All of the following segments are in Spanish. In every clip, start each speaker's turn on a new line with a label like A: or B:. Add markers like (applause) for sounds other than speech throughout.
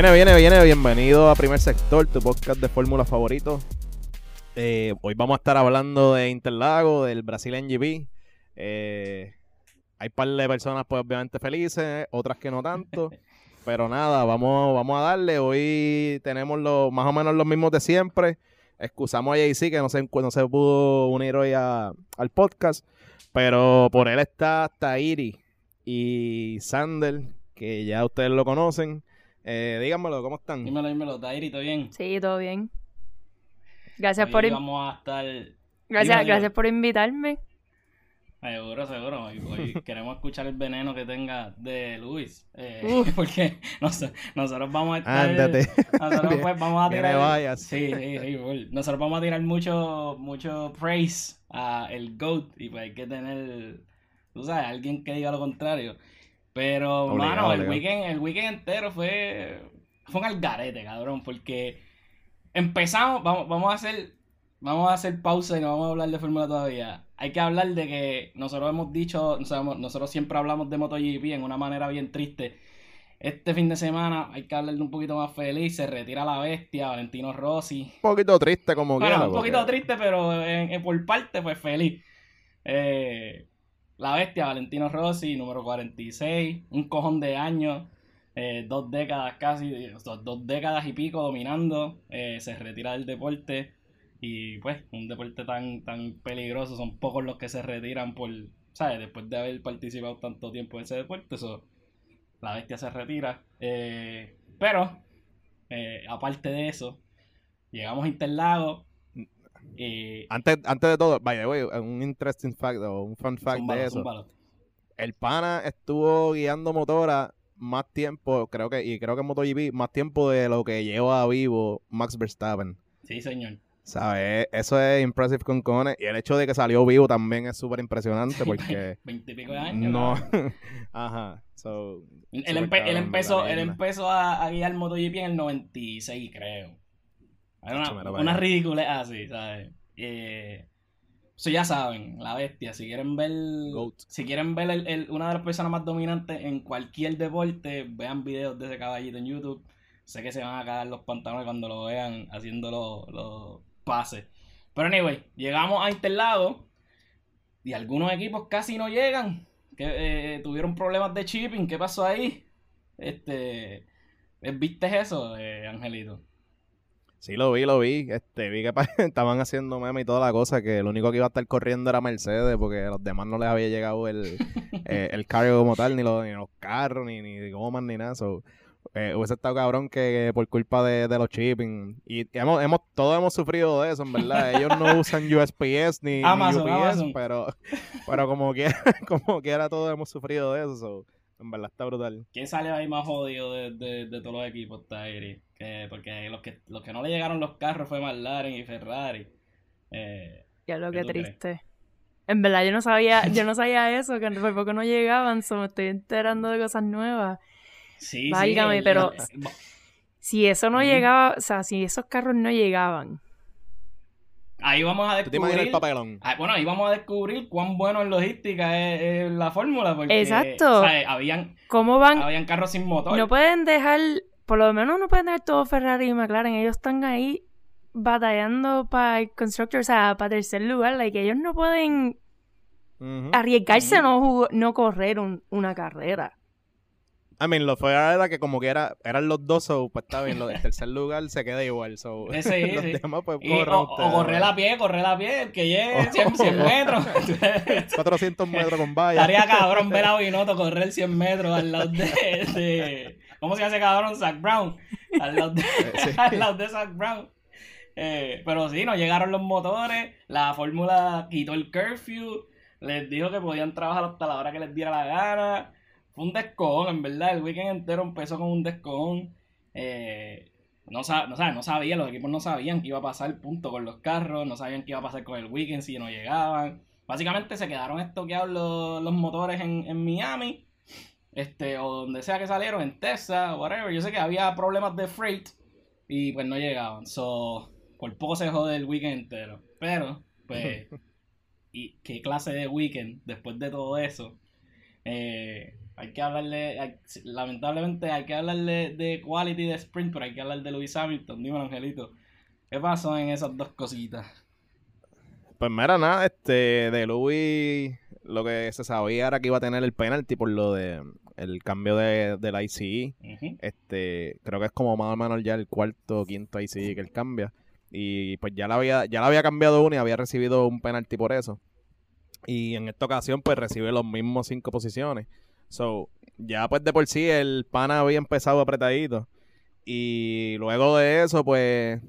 A: Viene, viene, viene. Bienvenido a Primer Sector, tu podcast de fórmula favorito. Eh, hoy vamos a estar hablando de Interlago, del Brasil NGP. Eh, hay un par de personas, pues, obviamente felices, otras que no tanto. (laughs) Pero nada, vamos, vamos a darle. Hoy tenemos los, más o menos los mismos de siempre. Excusamos a JC que no se, no se pudo unir hoy a- al podcast. Pero por él está Tairi y Sander, que ya ustedes lo conocen. Eh, díganmelo, ¿cómo están?
B: Dímelo, dímelo, Tairi, ¿todo bien?
C: Sí, todo bien. Gracias
B: Hoy
C: por in-
B: vamos a estar...
C: gracias, gracias por invitarme.
B: Seguro, seguro. Hoy, hoy (laughs) queremos escuchar el veneno que tenga de Luis. eh, (laughs) porque nos- nosotros vamos a estar...
A: Ándate.
B: Nosotros pues (laughs) vamos a tirar... Sí, sí, sí. Nosotros vamos a tirar mucho, mucho praise a el GOAT y pues hay que tener, tú sabes, alguien que diga lo contrario. Pero,
A: Obligado,
B: mano, el
A: obligado.
B: weekend, el weekend entero fue, fue un algarete, cabrón, porque empezamos, vamos, vamos a hacer, vamos a hacer pausa y no vamos a hablar de Fórmula todavía. Hay que hablar de que nosotros hemos dicho, nosotros siempre hablamos de MotoGP en una manera bien triste. Este fin de semana hay que hablar de un poquito más feliz. Se retira la bestia, Valentino Rossi.
A: Un poquito triste como
B: Bueno,
A: quiera.
B: un
A: porque-
B: poquito triste, pero en- en- por parte, pues feliz. Eh, la bestia, Valentino Rossi, número 46. Un cojón de años. eh, dos décadas casi, sea, dos décadas y pico dominando. eh, se retira del deporte. Y pues, un deporte tan, tan peligroso. Son pocos los que se retiran por, ¿sabes? Después de haber participado tanto tiempo en ese deporte. Eso, la bestia se retira. Eh, pero, aparte de eso, llegamos a Interlagos. Y
A: Antes, antes de todo, by the way, un interesting fact o un fun fact de eso. El pana estuvo guiando motora más tiempo, creo que, y creo que en MotoGP, más tiempo de lo que lleva vivo Max Verstappen.
B: Sí, señor.
A: ¿Sabes? Eso es impressive con cojones. Y el hecho de que salió vivo también es súper impresionante (laughs) porque
B: Veintipico de años.
A: no. (laughs) Ajá. So,
B: Él, empe- empezó, él empezó a, a guiar MotoGP en el 96, creo. Una, una ridícula así, ¿sabes? Eh, ya saben, la bestia. Si quieren ver,
A: Goat.
B: si quieren ver el- el- una de las personas más dominantes en cualquier deporte, vean videos de ese caballito en YouTube. Sé que se van a cagar los pantalones cuando lo vean haciendo los, los pases. Pero anyway, llegamos a Interlagos y algunos equipos casi no llegan. Que eh, tuvieron problemas de shipping. ¿Qué pasó ahí? Este, ¿viste eso, eh, Angelito?
A: Sí, lo vi, lo vi. Este, vi que (laughs) estaban haciendo meme y toda la cosa, que lo único que iba a estar corriendo era Mercedes, porque a los demás no les había llegado el, (laughs) eh, el cargo como tal, ni, los- ni los carros, ni, ni gomas, ni nada. So, eh, hubiese estado cabrón que, por culpa de, de los shipping. Y hemos, hemos, todos hemos sufrido de eso, en verdad. (laughs) Ellos no usan USPS ni, ni
B: Amazon,
A: UPS,
B: Amazon.
A: pero, pero como quiera, como quiera todos hemos sufrido de eso. so, en verdad está brutal.
B: ¿Quién sale ahí más jodido de, de, de todos los equipos, Tairi? Que, porque los que, los que no le llegaron los carros fue McLaren y Ferrari. Eh,
C: Ya lo
B: ¿Qué
C: que
B: crees?
C: triste. En verdad yo no sabía, yo no sabía eso, que por poco no llegaban, so me estoy enterando de cosas nuevas.
B: sí,
C: Válgame,
B: sí. el-
C: pero-
B: el-
C: Si eso no llegaba, o sea, si esos carros no llegaban.
B: Ahí vamos a
A: ¿Tú te imaginas el
B: descubrir.
A: papelón?
B: Ah, bueno, ahí vamos a descubrir cuán bueno en logística es, es la fórmula. Porque,
C: Exacto.
B: ¿sabes? Habían,
C: ¿Cómo van?
B: habían carros sin motor.
C: No pueden dejar, por lo menos no pueden dejar todo Ferrari y McLaren. Ellos están ahí batallando para el constructor, o sea, para tercer lugar. Like, ellos no pueden arriesgarse a
B: Ujú.
C: no, no correr un- una carrera.
A: I mean, lo fue era que como que era, eran los dos, so, pues está bien, lo del tercer lugar se queda igual, so, (laughs)
B: Eh, (laughs)
A: los
B: sí.
A: demás pues
B: Y-
A: corren
B: o,
A: ustedes,
B: o correr a pie, correr a pie, el que llegue
A: Oh.
B: 100, 100 (laughs) metros.
A: 400 metros con valla.
B: Estaría cabrón ver a Binotto correr 100 metros al lado de, de- ¿Cómo se llama ese cabrón? Zach Brown. Al lado de,
A: sí.
B: al lado de Zach Brown. Eh, pero sí, no llegaron los motores. La fórmula quitó el curfew. Les dijo que podían trabajar hasta la hora que les diera la gana. Fue un descojón, en verdad. El weekend entero empezó con un descojón. Eh, no, no, no sabían, los equipos no sabían qué iba a pasar, punto, con los carros. No sabían qué iba a pasar con el weekend si no llegaban. Básicamente se quedaron estoqueados los, los motores en, en Miami. Este, o donde sea que salieron, en Texas, whatever. Yo sé que había problemas de freight y pues no llegaban. So, por poco se jode el weekend entero. Pero, pues, (laughs) ¿y qué clase de weekend después de todo eso? Eh, Hay que hablarle, hay- lamentablemente hay que hablarle de quality de sprint, pero hay que hablar de Lewis Hamilton. Dime, Angelito, ¿qué pasó en esas dos cositas?
A: Pues mira, nada, este, de Louis, lo que se sabía era que iba a tener el penalti por lo de el cambio de, del ICE. Este, creo que es como más o menos ya el cuarto o quinto ICE que él cambia. Y pues ya la había, ya la había cambiado uno y había recibido un penalti por eso. Y en esta ocasión, pues recibe los mismos cinco posiciones. So, ya pues de por sí el pana había empezado apretadito. Y luego de eso, pues,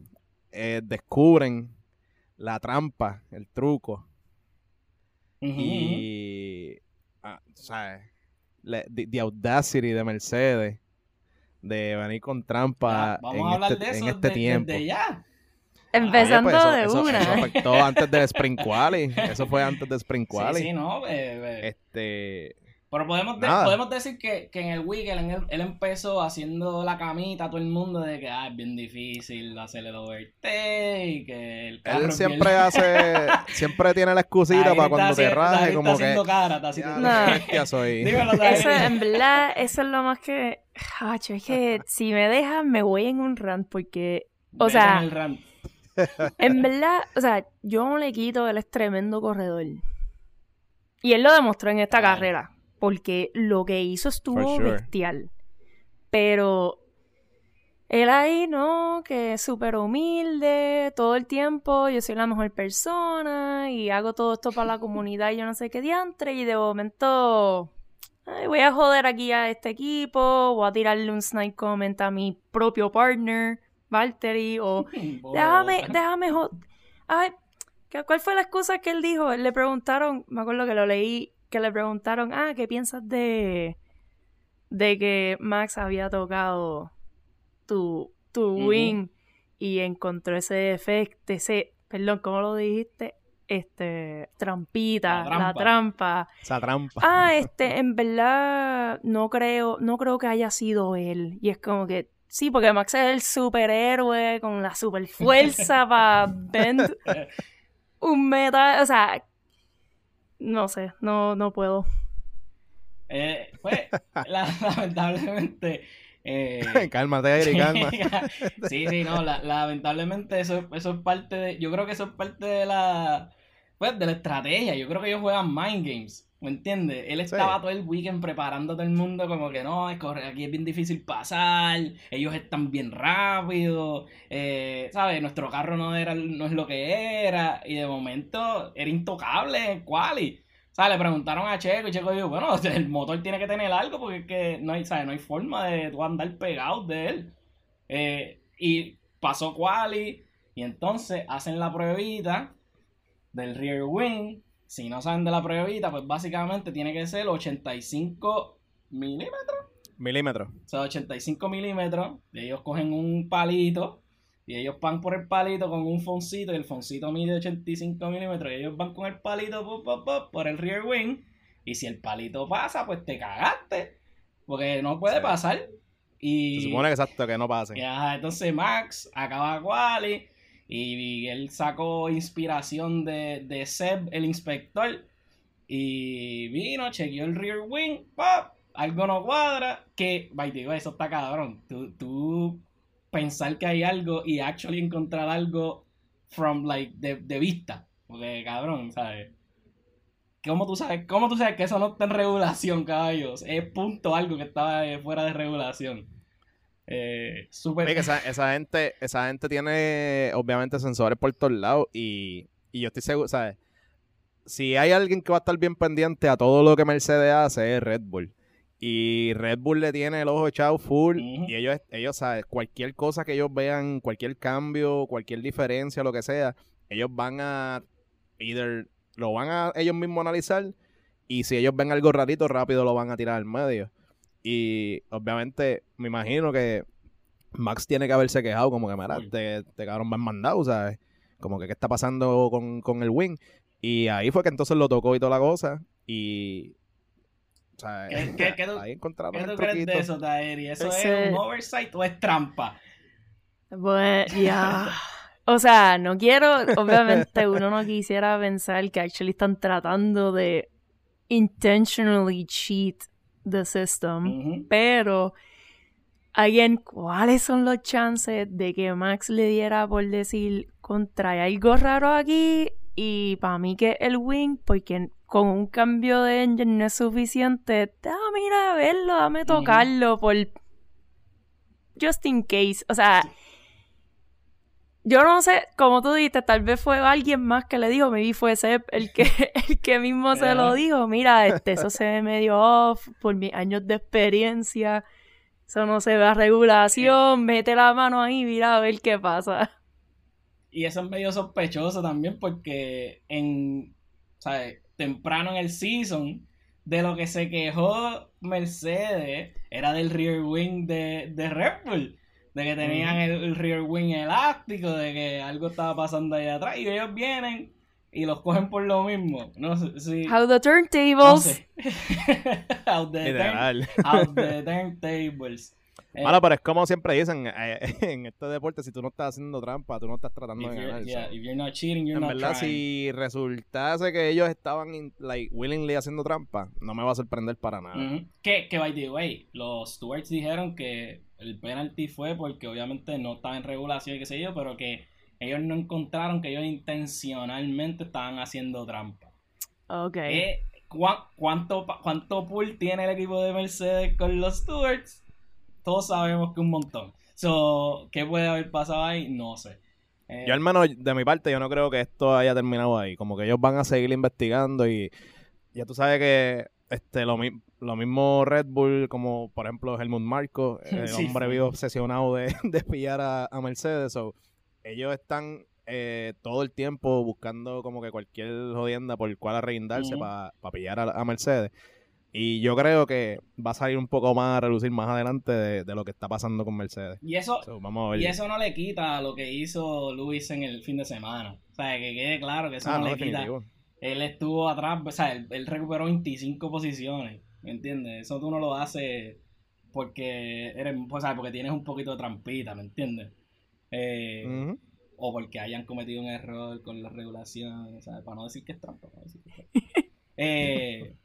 A: eh, descubren la trampa, el truco. Y, ah, ¿sabes? The, the audacity de Mercedes de venir con trampa
B: Ya, vamos
A: en
B: a hablar
A: este,
B: de eso
A: en este
B: de-
A: tiempo.
B: desde ya.
C: Empezando
A: Oye, pues, eso-
C: de
A: eso,
C: una.
A: eso afectó antes del Spring Quali. Eso fue antes del Spring (laughs)
B: Sí,
A: Quali.
B: sí, no, eh, eh.
A: Este,
B: Pero podemos, de-
A: Nada.
B: podemos decir que, que en el weekend él, él empezó haciendo la camita a todo el mundo de que ah, es bien difícil hacer el overtake, que el carro
A: él siempre
B: bien- (laughs)
A: hace, siempre tiene la excusita para cuando te raje, como
B: está
A: que.
B: haciendo cara, está haciendo
A: "Ya,
C: No.
A: soy. (laughs)
B: Dímelo.
C: Eso, en verdad, eso es lo más que. Hacho, es que (laughs) si me dejan, me voy en un rant porque. o sea-
B: en el rant.
C: En verdad, o sea, yo no le quito, él es tremendo corredor. Y él lo demostró en esta carrera. Porque lo que hizo estuvo
A: sure.
C: bestial. Pero. Él ahí, ¿no? Que es súper humilde todo el tiempo. Yo soy la mejor persona. Y hago todo esto para la (laughs) comunidad y yo no sé qué diantre. Y de momento. ay, voy a joder aquí a este equipo. Voy a tirarle un snipe comment a mi propio partner, Valtteri. O (laughs) Déjame, déjame. jo- Ay, ¿qué- ¿cuál fue la excusa que él dijo? Le preguntaron, me acuerdo que lo leí, que le preguntaron, ah, ¿qué piensas de, de que Max había tocado tu, tu wing y encontró ese efecto, ese, perdón, ¿cómo lo dijiste? Este, trampita,
B: La
C: la
B: trampa.
C: trampa.
A: Esa trampa.
C: Ah, (laughs) este, en verdad no creo, no creo que haya sido él. Y es como que sí, porque Max es el superhéroe con la super fuerza (laughs) para bend un metal, o sea, no sé, no, no puedo.
B: Eh, pues, (laughs) la- lamentablemente. eh, (laughs)
A: Cálmate, Eri, calma. (laughs)
B: sí, sí, no, la- lamentablemente eso, eso es parte de. Yo creo que eso es parte de la. Pues de la estrategia. Yo creo que ellos juegan mind games. ¿Me entiendes? Él estaba todo el weekend preparando a todo el mundo como que no, es correr aquí es bien difícil pasar, ellos están bien rápidos, eh, ¿sabes? Nuestro carro no era no es lo que era, y de momento era intocable en quali. O sea, le preguntaron a Checo y Checo dijo, bueno, (laughs) el motor tiene que tener algo porque es que no hay, ¿sabes? No hay forma de tú andar pegado de él. Eh, y pasó quali y entonces hacen la pruebita del rear wing. Si no saben de la pruebita, pues básicamente tiene que ser 85 milímetros.
A: Milímetros.
B: O sea, 85 milímetros. Y ellos cogen un palito. Y ellos van por el palito con un foncito. Y el foncito mide 85 milímetros. Y ellos van con el palito pop, pop, pop, por el rear wing. Y si el palito pasa, pues te cagaste. Porque no puede
A: Sí.
B: pasar. Y,
A: Se supone que exacto, que no
B: y, ajá, entonces Max acaba quali y él sacó inspiración de, de Seb, el inspector, y vino, chequeó el rear wing, ¡pap! algo no cuadra, que, by the way, eso está cabrón, tú, tú pensar que hay algo y actually encontrar algo from, like, de, de vista, porque, cabrón, ¿sabes? ¿Cómo tú sabes, cómo tú sabes que eso no está en regulación, caballos? Es punto algo que estaba eh, fuera de regulación. Eh, súper...
A: Oye, que esa, esa gente, esa gente tiene obviamente sensores por todos lados y, y yo estoy seguro, ¿sabes? Si hay alguien que va a estar bien pendiente a todo lo que Mercedes hace es Red Bull. Y Red Bull le tiene el ojo echado full y ellos, ellos, ¿sabes? Cualquier cosa que ellos vean, cualquier cambio, cualquier diferencia, lo que sea, ellos van a, either lo van a ellos mismos analizar y si ellos ven algo rarito, rápido lo van a tirar al medio. Y obviamente me imagino que Max tiene que haberse quejado como que, mira, te, te cabrón me han mandado, ¿sabes? Como que qué está pasando con, con el wing. Y ahí fue que entonces lo tocó y toda la cosa. Y... O sea,
B: ¿Qué- qué- qué tú-
A: ahí encontraron
B: ¿Qué
A: el
B: tú crees de eso, Taeri? ¿Eso es un oversight o es trampa?
C: Bueno, (laughs) ya. O sea, no quiero, obviamente uno no quisiera pensar que actually están tratando de intentionally cheat the system.
B: Ujú.
C: Pero, again, ¿cuáles son los chances de que Max le diera por decir contra hay algo raro aquí? Y para mí que el wing, porque con un cambio de engine no es suficiente. Dame ir a verlo, dame tocarlo por just in case. O sea, yo no sé, como tú dijiste, tal vez fue alguien más que le dijo, maybe fue Seb el que, (laughs) el que mismo se lo dijo. Mira, este, eso se ve medio off por mis años de experiencia. Eso no se ve a regulación. Mete la mano ahí, mira a ver qué pasa.
B: Y eso es medio sospechoso también porque en, ¿sabes? Temprano en el season, de lo que se quejó Mercedes era del rear wing de, de Red Bull. De que tenían el, el rear wing elástico, de que algo estaba pasando ahí atrás. Y ellos vienen y los cogen por lo mismo. No sé si...
C: How the
B: no
C: turntables.
B: sé. (laughs) Out the, turn-
A: Literal.
B: out the turntables. Eh,
A: Mano, pero es como siempre dicen, eh, (laughs) en este deporte, si tú no estás haciendo trampa, tú no estás tratando
B: if
A: de
B: you're,
A: ganar.
B: yeah,
A: so.
B: if you're not cheating, you're
A: En
B: not
A: verdad,
B: trying.
A: si resultase que ellos estaban, in- like, willingly haciendo trampa, no me va a sorprender para nada.
B: Ujú. Que, que by the way, los stewards dijeron que el penalty fue porque obviamente no estaba en regulación y qué sé yo, pero que ellos no encontraron que ellos intencionalmente estaban haciendo trampa.
C: Ok.
B: Eh, ¿cuá- cuánto, ¿Cuánto pool tiene el equipo de Mercedes con los stewards? Todos sabemos que un montón. So, ¿Qué puede haber pasado ahí? No sé. Eh,
A: Yo menos, de mi parte, yo no creo que esto haya terminado ahí. Como que ellos van a seguir investigando y ya tú sabes que este lo, mi- lo mismo Red Bull, como por ejemplo Helmut Marco, (laughs) el
B: Sí,
A: hombre vivo obsesionado de, (laughs) de pillar a, a Mercedes. So, ellos están eh, todo el tiempo buscando como que cualquier jodienda por el cual arreguindarse
B: Ujú.
A: para pillar a, a Mercedes. Y yo creo que va a salir un poco más a relucir más adelante de, de lo que está pasando con Mercedes.
B: y eso,
A: So, vamos a ver.
B: Y eso no le quita lo que hizo Luis en el fin de semana. O sea, que quede claro que eso
A: Ah,
B: no,
A: no,
B: le quita. Él estuvo atrás, o sea, él, él recuperó 25 posiciones. ¿Me entiendes? Eso tú no lo haces porque eres, o sea, porque tienes un poquito de trampita, ¿me entiendes? Eh. O porque hayan cometido un error con la regulación, ¿sabes? Para no decir que es trampa. para no decir que es trampa. (laughs) Eh,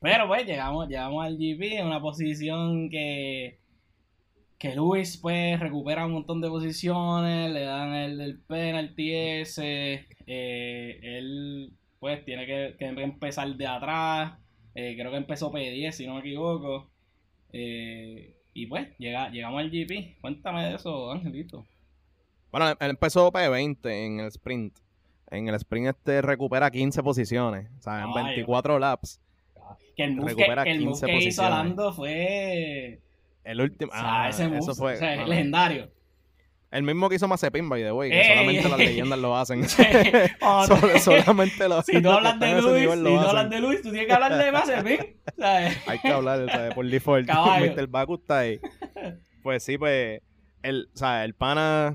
B: pero pues llegamos, llegamos al GP en una posición que que Luis pues recupera un montón de posiciones, le dan el, el penalty ese, eh, él pues tiene que, que empezar de atrás, eh, creo que empezó P10 si no me equivoco, eh, y pues llega, llegamos al GP, cuéntame de eso Angelito.
A: Bueno, él empezó P20 en el sprint. En el sprint este recupera 15 posiciones. O sea, en
B: Ay,
A: 24 laps.
B: Que el move que, el move
A: 15
B: que hizo. Alando fue...
A: El último.
B: O sea,
A: ah,
B: ese move,
A: eso fue.
B: o sea, legendario.
A: El mismo que hizo Mazepin, by the way. Que
B: Ey,
A: solamente
B: ey,
A: las
B: ey. (laughs)
A: leyendas lo hacen. (laughs)
B: Oh, (laughs)
A: Sol- solamente lo
B: Si tú hablas de Luis, si tú hablas de Luis, tú tienes que hablar de Mazepin. ¿sabes?
A: Hay que hablar, sea, por default.
B: Caballo.
A: Mr. Baku está ahí. Pues sí, pues. El, o sea, el pana.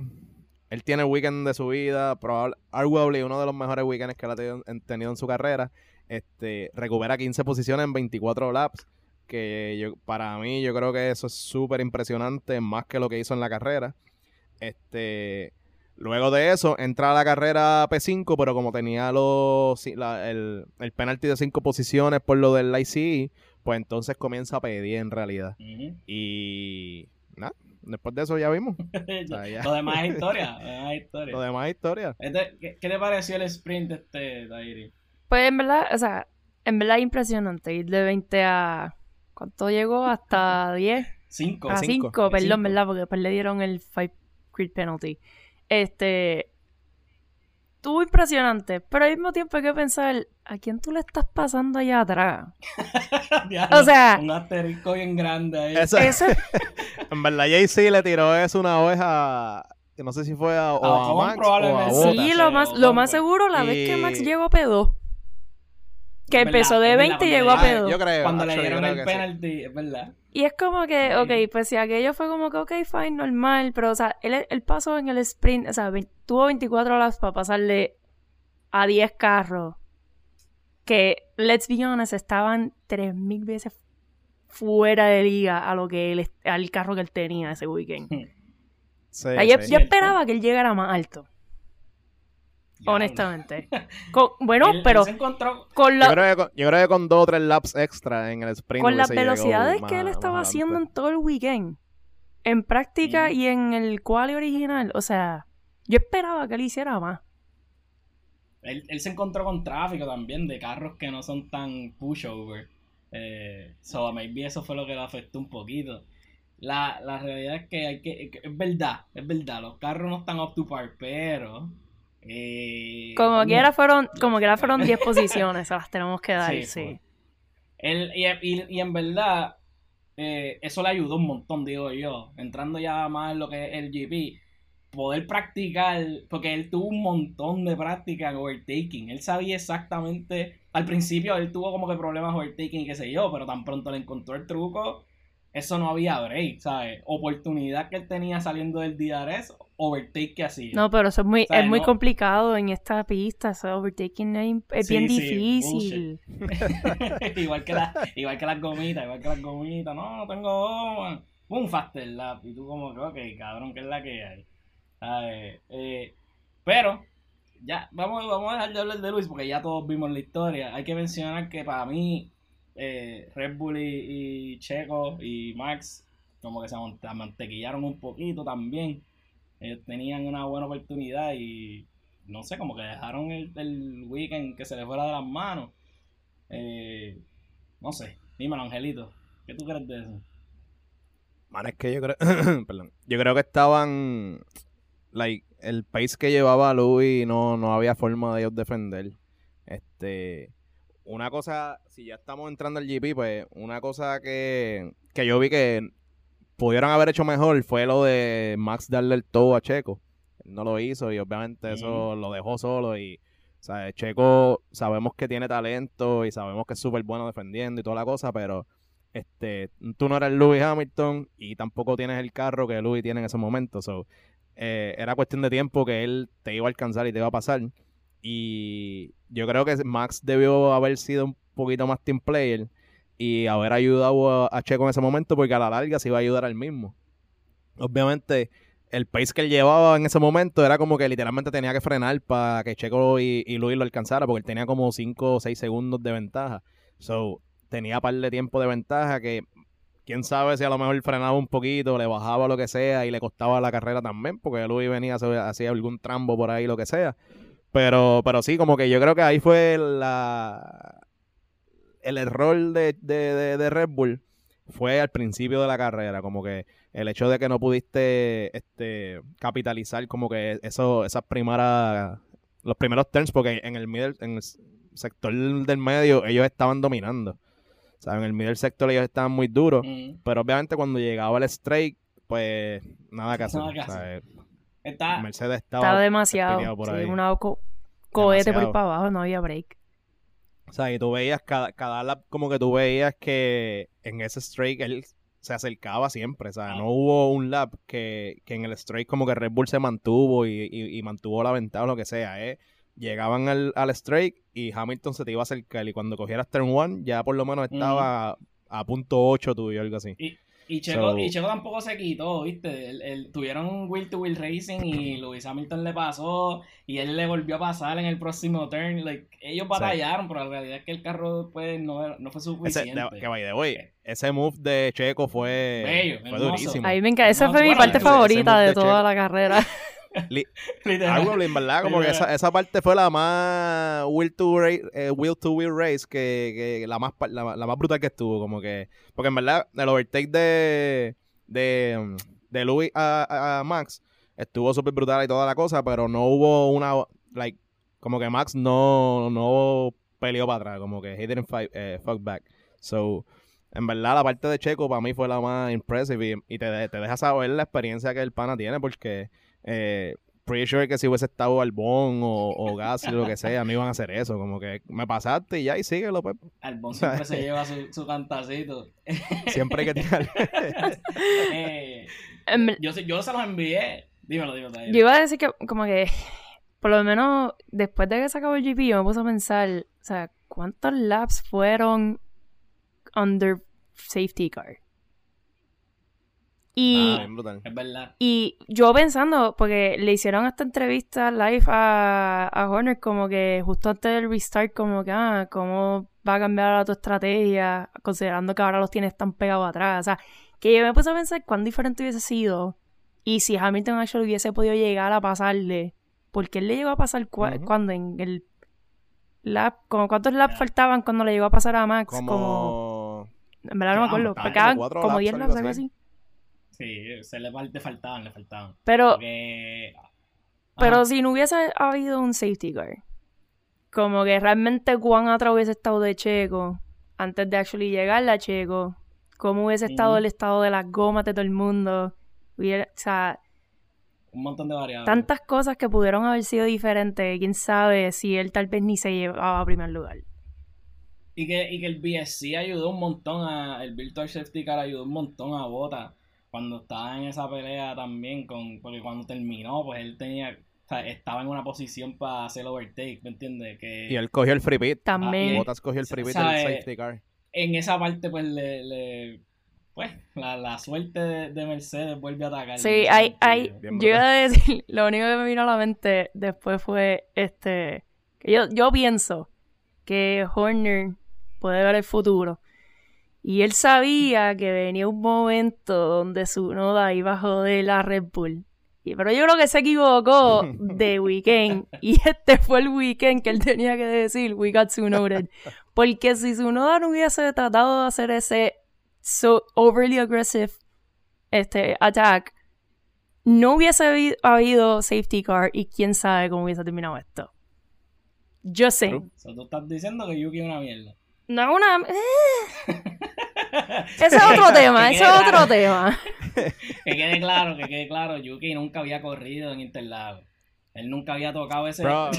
A: Él tiene el weekend de su vida. Probable, arguably uno de los mejores weekends que él ha tenido, en- tenido en su carrera. Este, recupera 15 posiciones en 24 laps. Que yo, para mí, yo creo que eso es súper impresionante. Más que lo que hizo en la carrera. Este. Luego de eso, entra a la carrera P5, pero como tenía los, la- el, el penalti de 5 posiciones por lo del ICE, pues entonces comienza a pedir en realidad. Y nada, después de eso ya vimos. (laughs) sea, ya.
B: Lo demás es historia. (laughs) Lo demás es historia.
A: Lo demás es historia.
B: Este, ¿qué, qué te pareció el sprint este, Tairi?
C: Pues en verdad, o sea, en verdad impresionante ir de 20 a... ¿Cuánto llegó? Hasta (laughs) 10.
B: Cinco.
C: A
A: cinco.
C: 5, perdón,
B: Cinco.
C: ¿verdad? Porque después le dieron el 5 crit penalty. Este... Estuvo impresionante, pero al mismo tiempo hay que pensar, ¿a quién tú le estás pasando allá atrás? (laughs) O sea-
B: Un asterisco bien grande ahí.
A: Eso-
C: Eso es (laughs)
A: en verdad, Jay-Z le tiró eso una oveja, que no sé si fue a, o
B: A
A: a
B: Ocon
A: Max o a
B: probablemente.
A: Bottas.
C: Sí, lo más, lo más seguro la vez que Max llegó a P2. Que
B: verdad,
C: empezó de
B: verdad,
C: 20 y llegó
B: le
C: a
A: Ah,
B: dieron-
C: P2.
A: yo creo.
B: Cuando le dieron el penalty, es verdad.
C: Y es como que, ok, pues si aquello fue como que, ok, fine, normal, pero, o sea, él, él pasó en el sprint, o sea, ve- tuvo 24 horas para pasarle a 10 carros que, let's be honest, estaban 3000 veces fuera de liga a lo que él, al carro que él tenía ese weekend. (laughs)
A: Sí,
C: O sea, yo,
A: sí.
C: yo esperaba que él llegara más alto. Honestamente. (laughs) Con- bueno,
B: Él- él
C: pero
B: se encontró
C: con,
A: Yo
C: la-
A: creo, que con, yo creo que con dos o tres laps extra en el sprint.
C: con las velocidades que él estaba haciendo en todo el weekend, en práctica y en el quali original, o sea, yo esperaba que él hiciera más.
B: Él, él se encontró con tráfico también de carros que no son tan pushover. Eh, so, maybe eso fue lo que le afectó un poquito. La, la realidad es que hay que- es verdad, es verdad, los carros no están up to par, pero eh,
C: Como
B: coño,
C: quiera fueron, como quiera fueron 10 posiciones, (laughs) se las tenemos que dar,
B: Sí,
C: sí.
B: fue. él- y, y- y en verdad eh, eso le ayudó un montón, digo yo, entrando ya más en lo que es el GP, poder practicar, porque él tuvo un montón de práctica en overtaking, él sabía exactamente, al principio él tuvo como que problemas overtaking y qué sé yo, pero tan pronto le encontró el truco, eso no había break, ¿sabes? Oportunidad que él tenía saliendo del DRS, overtake que hacía.
C: No, pero eso es muy,
B: O sea,
C: es muy
B: no-
C: complicado en esta pista, ese overtaking es, imp- es
B: Sí,
C: bien
B: sí,
C: difícil. (laughs) (laughs)
B: igual, que la- igual que las gomitas, igual que las gomitas. No, no tengo goma. Un faster lap. Y tú como que, ok, cabrón, que es la que hay. Ay, eh, pero, ya, vamos, vamos a dejar de hablar de Luis porque ya todos vimos la historia. Hay que mencionar que para mí, eh, Red Bull y, y Checo y Max como que se mantequillaron un poquito también. Ellos tenían una buena oportunidad y no sé, como que dejaron el, el weekend que se les fuera de las manos. Eh, no sé, dímelo, Angelito, ¿qué tú crees de eso?
A: Mano, es que yo creo, (coughs) perdón, yo creo que estaban, like, el pace que llevaba Louis no, no había forma de ellos defender. Este, una cosa, si ya estamos entrando al GP, pues una cosa que, que yo vi que pudieron haber hecho mejor fue lo de Max darle el todo a Checo. Él no lo hizo y obviamente eso lo dejó solo y, sea, Checo sabemos que tiene talento y sabemos que es súper bueno defendiendo y toda la cosa, pero este, tú no eres Lewis Hamilton y tampoco tienes el carro que Lewis tiene en ese momento. So, eh, era cuestión de tiempo que él te iba a alcanzar y te iba a pasar. Y yo creo que Max debió haber sido un poquito más team player y haber ayudado a, Checo en ese momento porque a la larga se iba a ayudar al mismo. Obviamente, el pace que él llevaba en ese momento era como que literalmente tenía que frenar para que Checo y, y Luis lo alcanzara porque él tenía como 5 o 6 segundos de ventaja. So, tenía par de tiempo de ventaja que quién sabe si a lo mejor frenaba un poquito, le bajaba lo que sea y le costaba la carrera también, porque Luis venía, hacía algún trambo por ahí, lo que sea. Pero, pero sí, como que yo creo que ahí fue la el error de, de, de- de Red Bull fue al principio de la carrera, como que el hecho de que no pudiste este capitalizar como que eso, esas primeras los primeros turns, porque en el middle, en el sector del medio ellos estaban dominando. O sea, en el middle sector ellos estaban muy duros.
B: Mm.
A: Pero obviamente cuando llegaba el straight, pues nada que hacer.
B: Nada que
A: O sea,
B: Está,
A: Mercedes estaba,
C: Estaba demasiado.
A: por
C: sí,
A: ahí.
C: una co- cohete por
A: Demasiado.
C: ahí para abajo, no había break.
A: O sea, y tú veías cada, cada lap, como que tú veías que en ese straight él se acercaba siempre. O sea, no hubo un lap que, que en el straight como que Red Bull se mantuvo y, y- y mantuvo la ventaja o lo que sea. ¿eh? Llegaban al, al straight y Hamilton se te iba a acercar. Y cuando cogieras turn one, ya por lo menos estaba a punto 8 tuyo, algo así.
B: Y, y, Checo,
A: So-
B: y Checo tampoco se quitó, ¿viste? El- el- tuvieron Will to Will Racing y Lewis Hamilton le pasó y él le volvió a pasar en el próximo turn. Like, ellos batallaron, pero la realidad es que el carro pues, no, era- no fue
A: Ese,
B: suficiente.
A: de- que vaya de hoy, ese move de Checo fue,
B: Bello,
A: fue durísimo.
C: Ahí me encanta. Esa
B: No,
C: fue mi parte
B: ese-
A: ese
C: favorita de
A: de
C: toda
A: Checo.
C: la carrera. (laughs)
A: Algo, en verdad, como que esa, esa parte fue la más will to, ra- eh, will, to will race que, que la, más, la, la más brutal que estuvo. Como que, porque en verdad, el overtake de, de, de Louis a, a- a Max estuvo súper brutal y toda la cosa, pero no hubo una, like, como que Max no, no peleó para atrás, como que he didn't fight, eh, fuck back. So, en verdad, la parte de Checo para mí fue la más impressive y, y te, te deja saber la experiencia que el pana tiene porque eh, pretty sure que si hubiese estado Albón o, o Gasly o lo que sea, no iban a hacer eso. Como que me pasaste y ya, y síguelo, pues.
B: Albon (laughs) siempre se lleva su, su cantacito. (laughs)
A: Siempre hay que (laughs) tirar.
B: Eh, yo, se- yo se los envié. Dímelo, dímelo.
C: Yo iba a decir que, como que, por lo menos después de que se acabó el GP, yo me puse a pensar, o sea, ¿cuántos laps fueron under safety car? Y,
A: Ah, bien brutal.
B: Es verdad.
C: y yo pensando, porque le hicieron esta entrevista live a, a Horner como que justo antes del restart, como que, ah, ¿cómo va a cambiar tu estrategia? Considerando que ahora los tienes tan pegados atrás. O sea, que yo me puse a pensar cuán diferente hubiese sido y si Hamilton actually hubiese podido llegar a pasarle. Porque él le llegó a pasar cuando en el lap, como cuántos laps faltaban cuando le llegó a pasar a Max, como,
A: Como...
C: en verdad no me acuerdo,
A: cuatro
C: como
A: laps,
C: 10
A: algo
C: laps, algo
A: así.
C: así.
B: Sí, se le, le faltaban, le faltaban.
C: Pero
B: Porque...
C: Pero si no hubiese habido un safety car, como que realmente cuán atrás hubiese estado de Checo antes de actually llegar a Checo, cómo hubiese estado el estado de las gomas de todo el mundo, hubiera- o sea,
B: Un montón de variables.
C: tantas cosas que pudieron haber sido diferentes, quién sabe si él tal vez ni se llevaba a primer lugar.
B: Y que, y que el BSC ayudó un montón a. El Virtual Safety Car ayudó un montón a Bota cuando estaba en esa pelea también. con Porque cuando terminó, pues él tenía. O sea, estaba en una posición para hacer el overtake, ¿me entiendes? Que
A: Y él cogió el free pit.
C: También.
B: y-
A: Bottas cogió el free del safety car.
B: en esa parte, pues le. le- pues la, la suerte de, de Mercedes vuelve a atacar.
C: Sí, hay, hay, yo iba a decir, (laughs) lo único que me vino a la mente después fue, este, que yo, yo pienso que Horner puede ver el futuro. Y él sabía que venía un momento donde su noda iba a joder a Red Bull. Pero yo creo que se equivocó (laughs) de weekend. Y este fue el weekend que él tenía que decir, we got Tsunoda. Porque si Tsunoda no hubiese tratado de hacer ese so overly aggressive este attack, no hubiese habi- habido safety car y quién sabe cómo hubiese terminado esto. Yo sé.
B: O sea, tú estás diciendo que Yuki es una mierda.
C: No es una. eh. (laughs) Ese es otro tema,
B: Que
C: ese
B: quede
C: es otro
B: claro.
C: tema. (laughs)
B: Que quede claro, que quede claro, Yuki nunca había corrido en Interlagos. Él nunca había tocado ese.
A: Bro,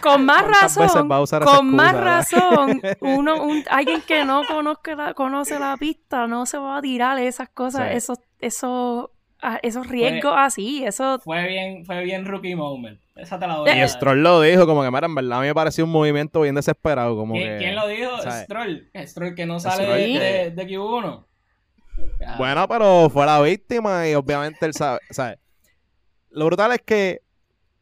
C: Con más
A: ¿Cuántas veces
C: razón, con más razón, (laughs) uno, un, alguien que no conozca la- conoce la pista no se va a tirar esas cosas,
A: Sí.
C: esos, esos, ah, esos riesgos así, eso
B: Fue bien, fue bien rookie moment. Esa te la doy. a
A: y. Stroll lo dijo, como que, mira, en verdad a mí me pareció un movimiento bien desesperado. Como
B: ¿Quién,
A: que,
B: quién lo dijo?
A: ¿sabes?
B: Stroll. Stroll que no sale de,
A: que-
B: de, de Q1. Ah,
A: Bueno, pero fue la víctima y obviamente él sabe. ¿sabes? Lo brutal es que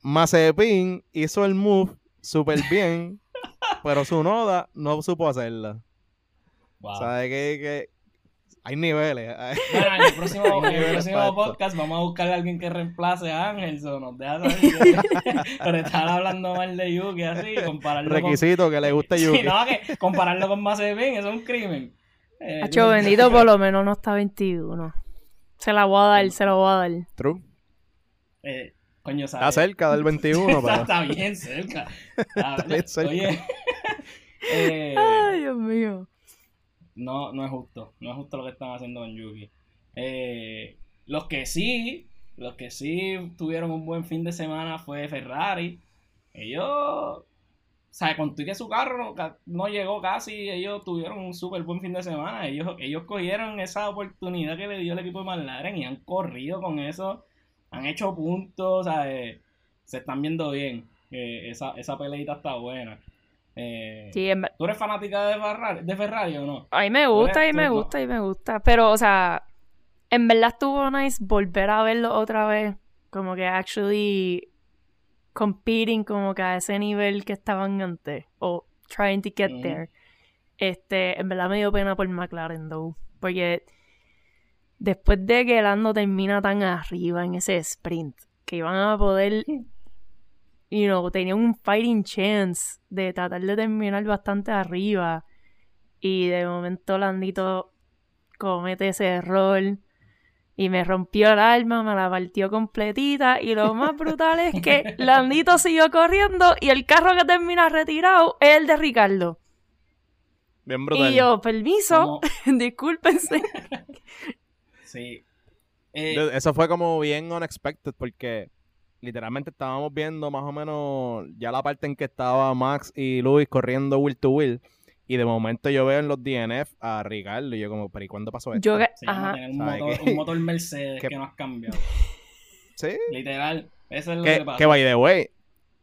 A: Mazepin hizo el move súper bien, (laughs) pero su noda no supo hacerla.
B: wow.
A: ¿Sabes que, que hay niveles?
B: Bueno, en el próximo, en el próximo podcast vamos a buscar a alguien que reemplace a Ángel. So nos deja saber (laughs) Pero estar hablando mal de Yuki así, compararlo con.
A: Requisito que le guste Yuki.
B: Sí, no, que compararlo con Mazepin, eso es un crimen. Eh,
C: Hacho bendito por lo menos no está 21. Se la voy a dar, se la voy a dar.
A: True.
B: eh, coño,
A: Está
B: ¿sabes?
A: cerca del 21,
B: está, (laughs)
A: pero...
B: está bien cerca. (laughs) Está-
A: bien cerca.
B: Oye, eh,
C: Ay, Dios mío.
B: No, no es justo. No es justo lo que están haciendo con Yuki. Eh, los que sí, los que sí tuvieron un buen fin de semana fue Ferrari. Ellos, o sea, con que su carro no, ca- no llegó casi, ellos tuvieron un súper buen fin de semana. Ellos, ellos cogieron esa oportunidad que le dio el equipo de McLaren y han corrido con eso. Han hecho puntos, o sea, eh, se están viendo bien. Eh, esa, esa peleita está buena. Eh,
C: Sí, en
B: ¿Tú eres fanática de Ferrari, de Ferrari o no?
C: a mí me gusta,
B: Tú
C: me
B: no.
C: gusta, y me gusta. Pero, o sea, en verdad estuvo nice volver a verlo otra vez. Como que actually competing como que a ese nivel que estaban antes. O trying to get there. Este, en verdad me dio pena por McLaren, though. Porque después de que Lando termina tan arriba en ese sprint, que iban a poder, (laughs) you know, tenían un fighting chance de tratar de terminar bastante arriba. Y de momento Landito comete ese error. Y me rompió el alma, me la partió completita. Y lo más brutal es que (laughs) Landito siguió corriendo y el carro que termina retirado es el de Ricardo.
A: Bien brutal.
C: Y yo, permiso, (laughs) discúlpense. (laughs)
B: sí. Eh,
A: Eso fue como bien unexpected porque literalmente estábamos viendo más o menos ya la parte en que estaba Max y Luis corriendo wheel to wheel y de momento yo veo en los DNF a Ricardo y yo como, pero ¿y cuándo pasó esto?
C: Yo,
B: llama
C: ajá.
B: tener un
A: ¿Sabe
B: motor, un motor Mercedes (laughs) que no has cambiado. (laughs)
A: Sí.
B: Literal. Eso es lo que,
A: Que,
B: pasa.
A: que by the way,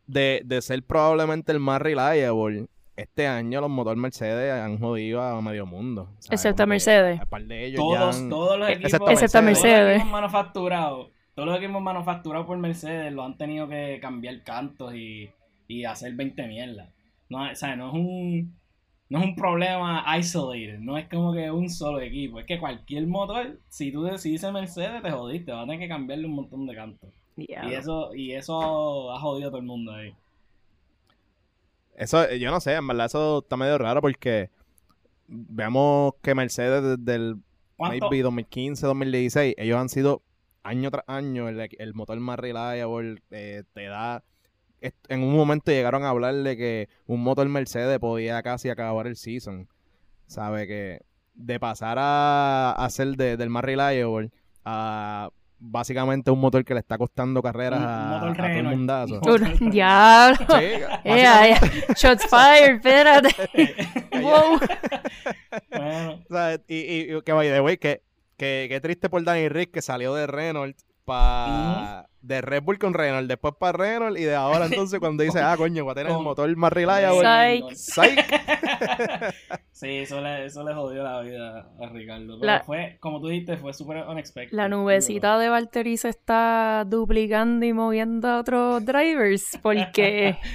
A: de, de ser probablemente el más reliable, este año los motores Mercedes han jodido a medio mundo. ¿sabes?
C: Excepto a
A: Como que
C: Mercedes.
A: a par de ellos
B: Todos,
A: ya han-
B: todos los equipos,
A: excepto
B: los
C: Mercedes.
B: equipos manufacturados, todos los equipos manufacturados por Mercedes lo han tenido que cambiar cantos y, y hacer 20 mierdas. No, o sea, no es un no es un problema isolated, no es como que un solo equipo, es que cualquier motor, si tú decides Mercedes, te jodiste, vas a tener que cambiarle un montón de cantos. Y eso, y eso ha jodido a todo el mundo ahí.
A: Eso, yo no sé, en verdad eso está medio raro porque veamos que Mercedes desde el
B: ¿Cuánto?
A: maybe 2015, 2016, ellos han sido año tras año el, el motor más reliable, eh, te da... En un momento llegaron a hablar de que un motor Mercedes podía casi acabar el season. Sabe que de pasar a, a ser de- del más reliable a básicamente un motor que le está costando carreras a,
B: motor
A: a todo el mundazo.
C: Un- Diablo.
A: Sí, (laughs)
C: Eh, shots fired, espérate. (laughs) wow.
B: Bueno,
A: O sea, y, y, y que the way, que, que, que triste por Danny Rick que salió de Renault para de Red Bull con Renault, después para Renault y de ahora (laughs) entonces cuando dice, ah, coño, voy a tener el motor más reliable.
C: Psych.
A: Psych. (laughs)
B: Sí, eso le, eso le jodió la vida a Ricardo. Pero
C: La-
B: fue, como tú dijiste, fue súper unexpected.
C: La nubecita de Valtteri se está duplicando y moviendo a otros drivers porque... (laughs)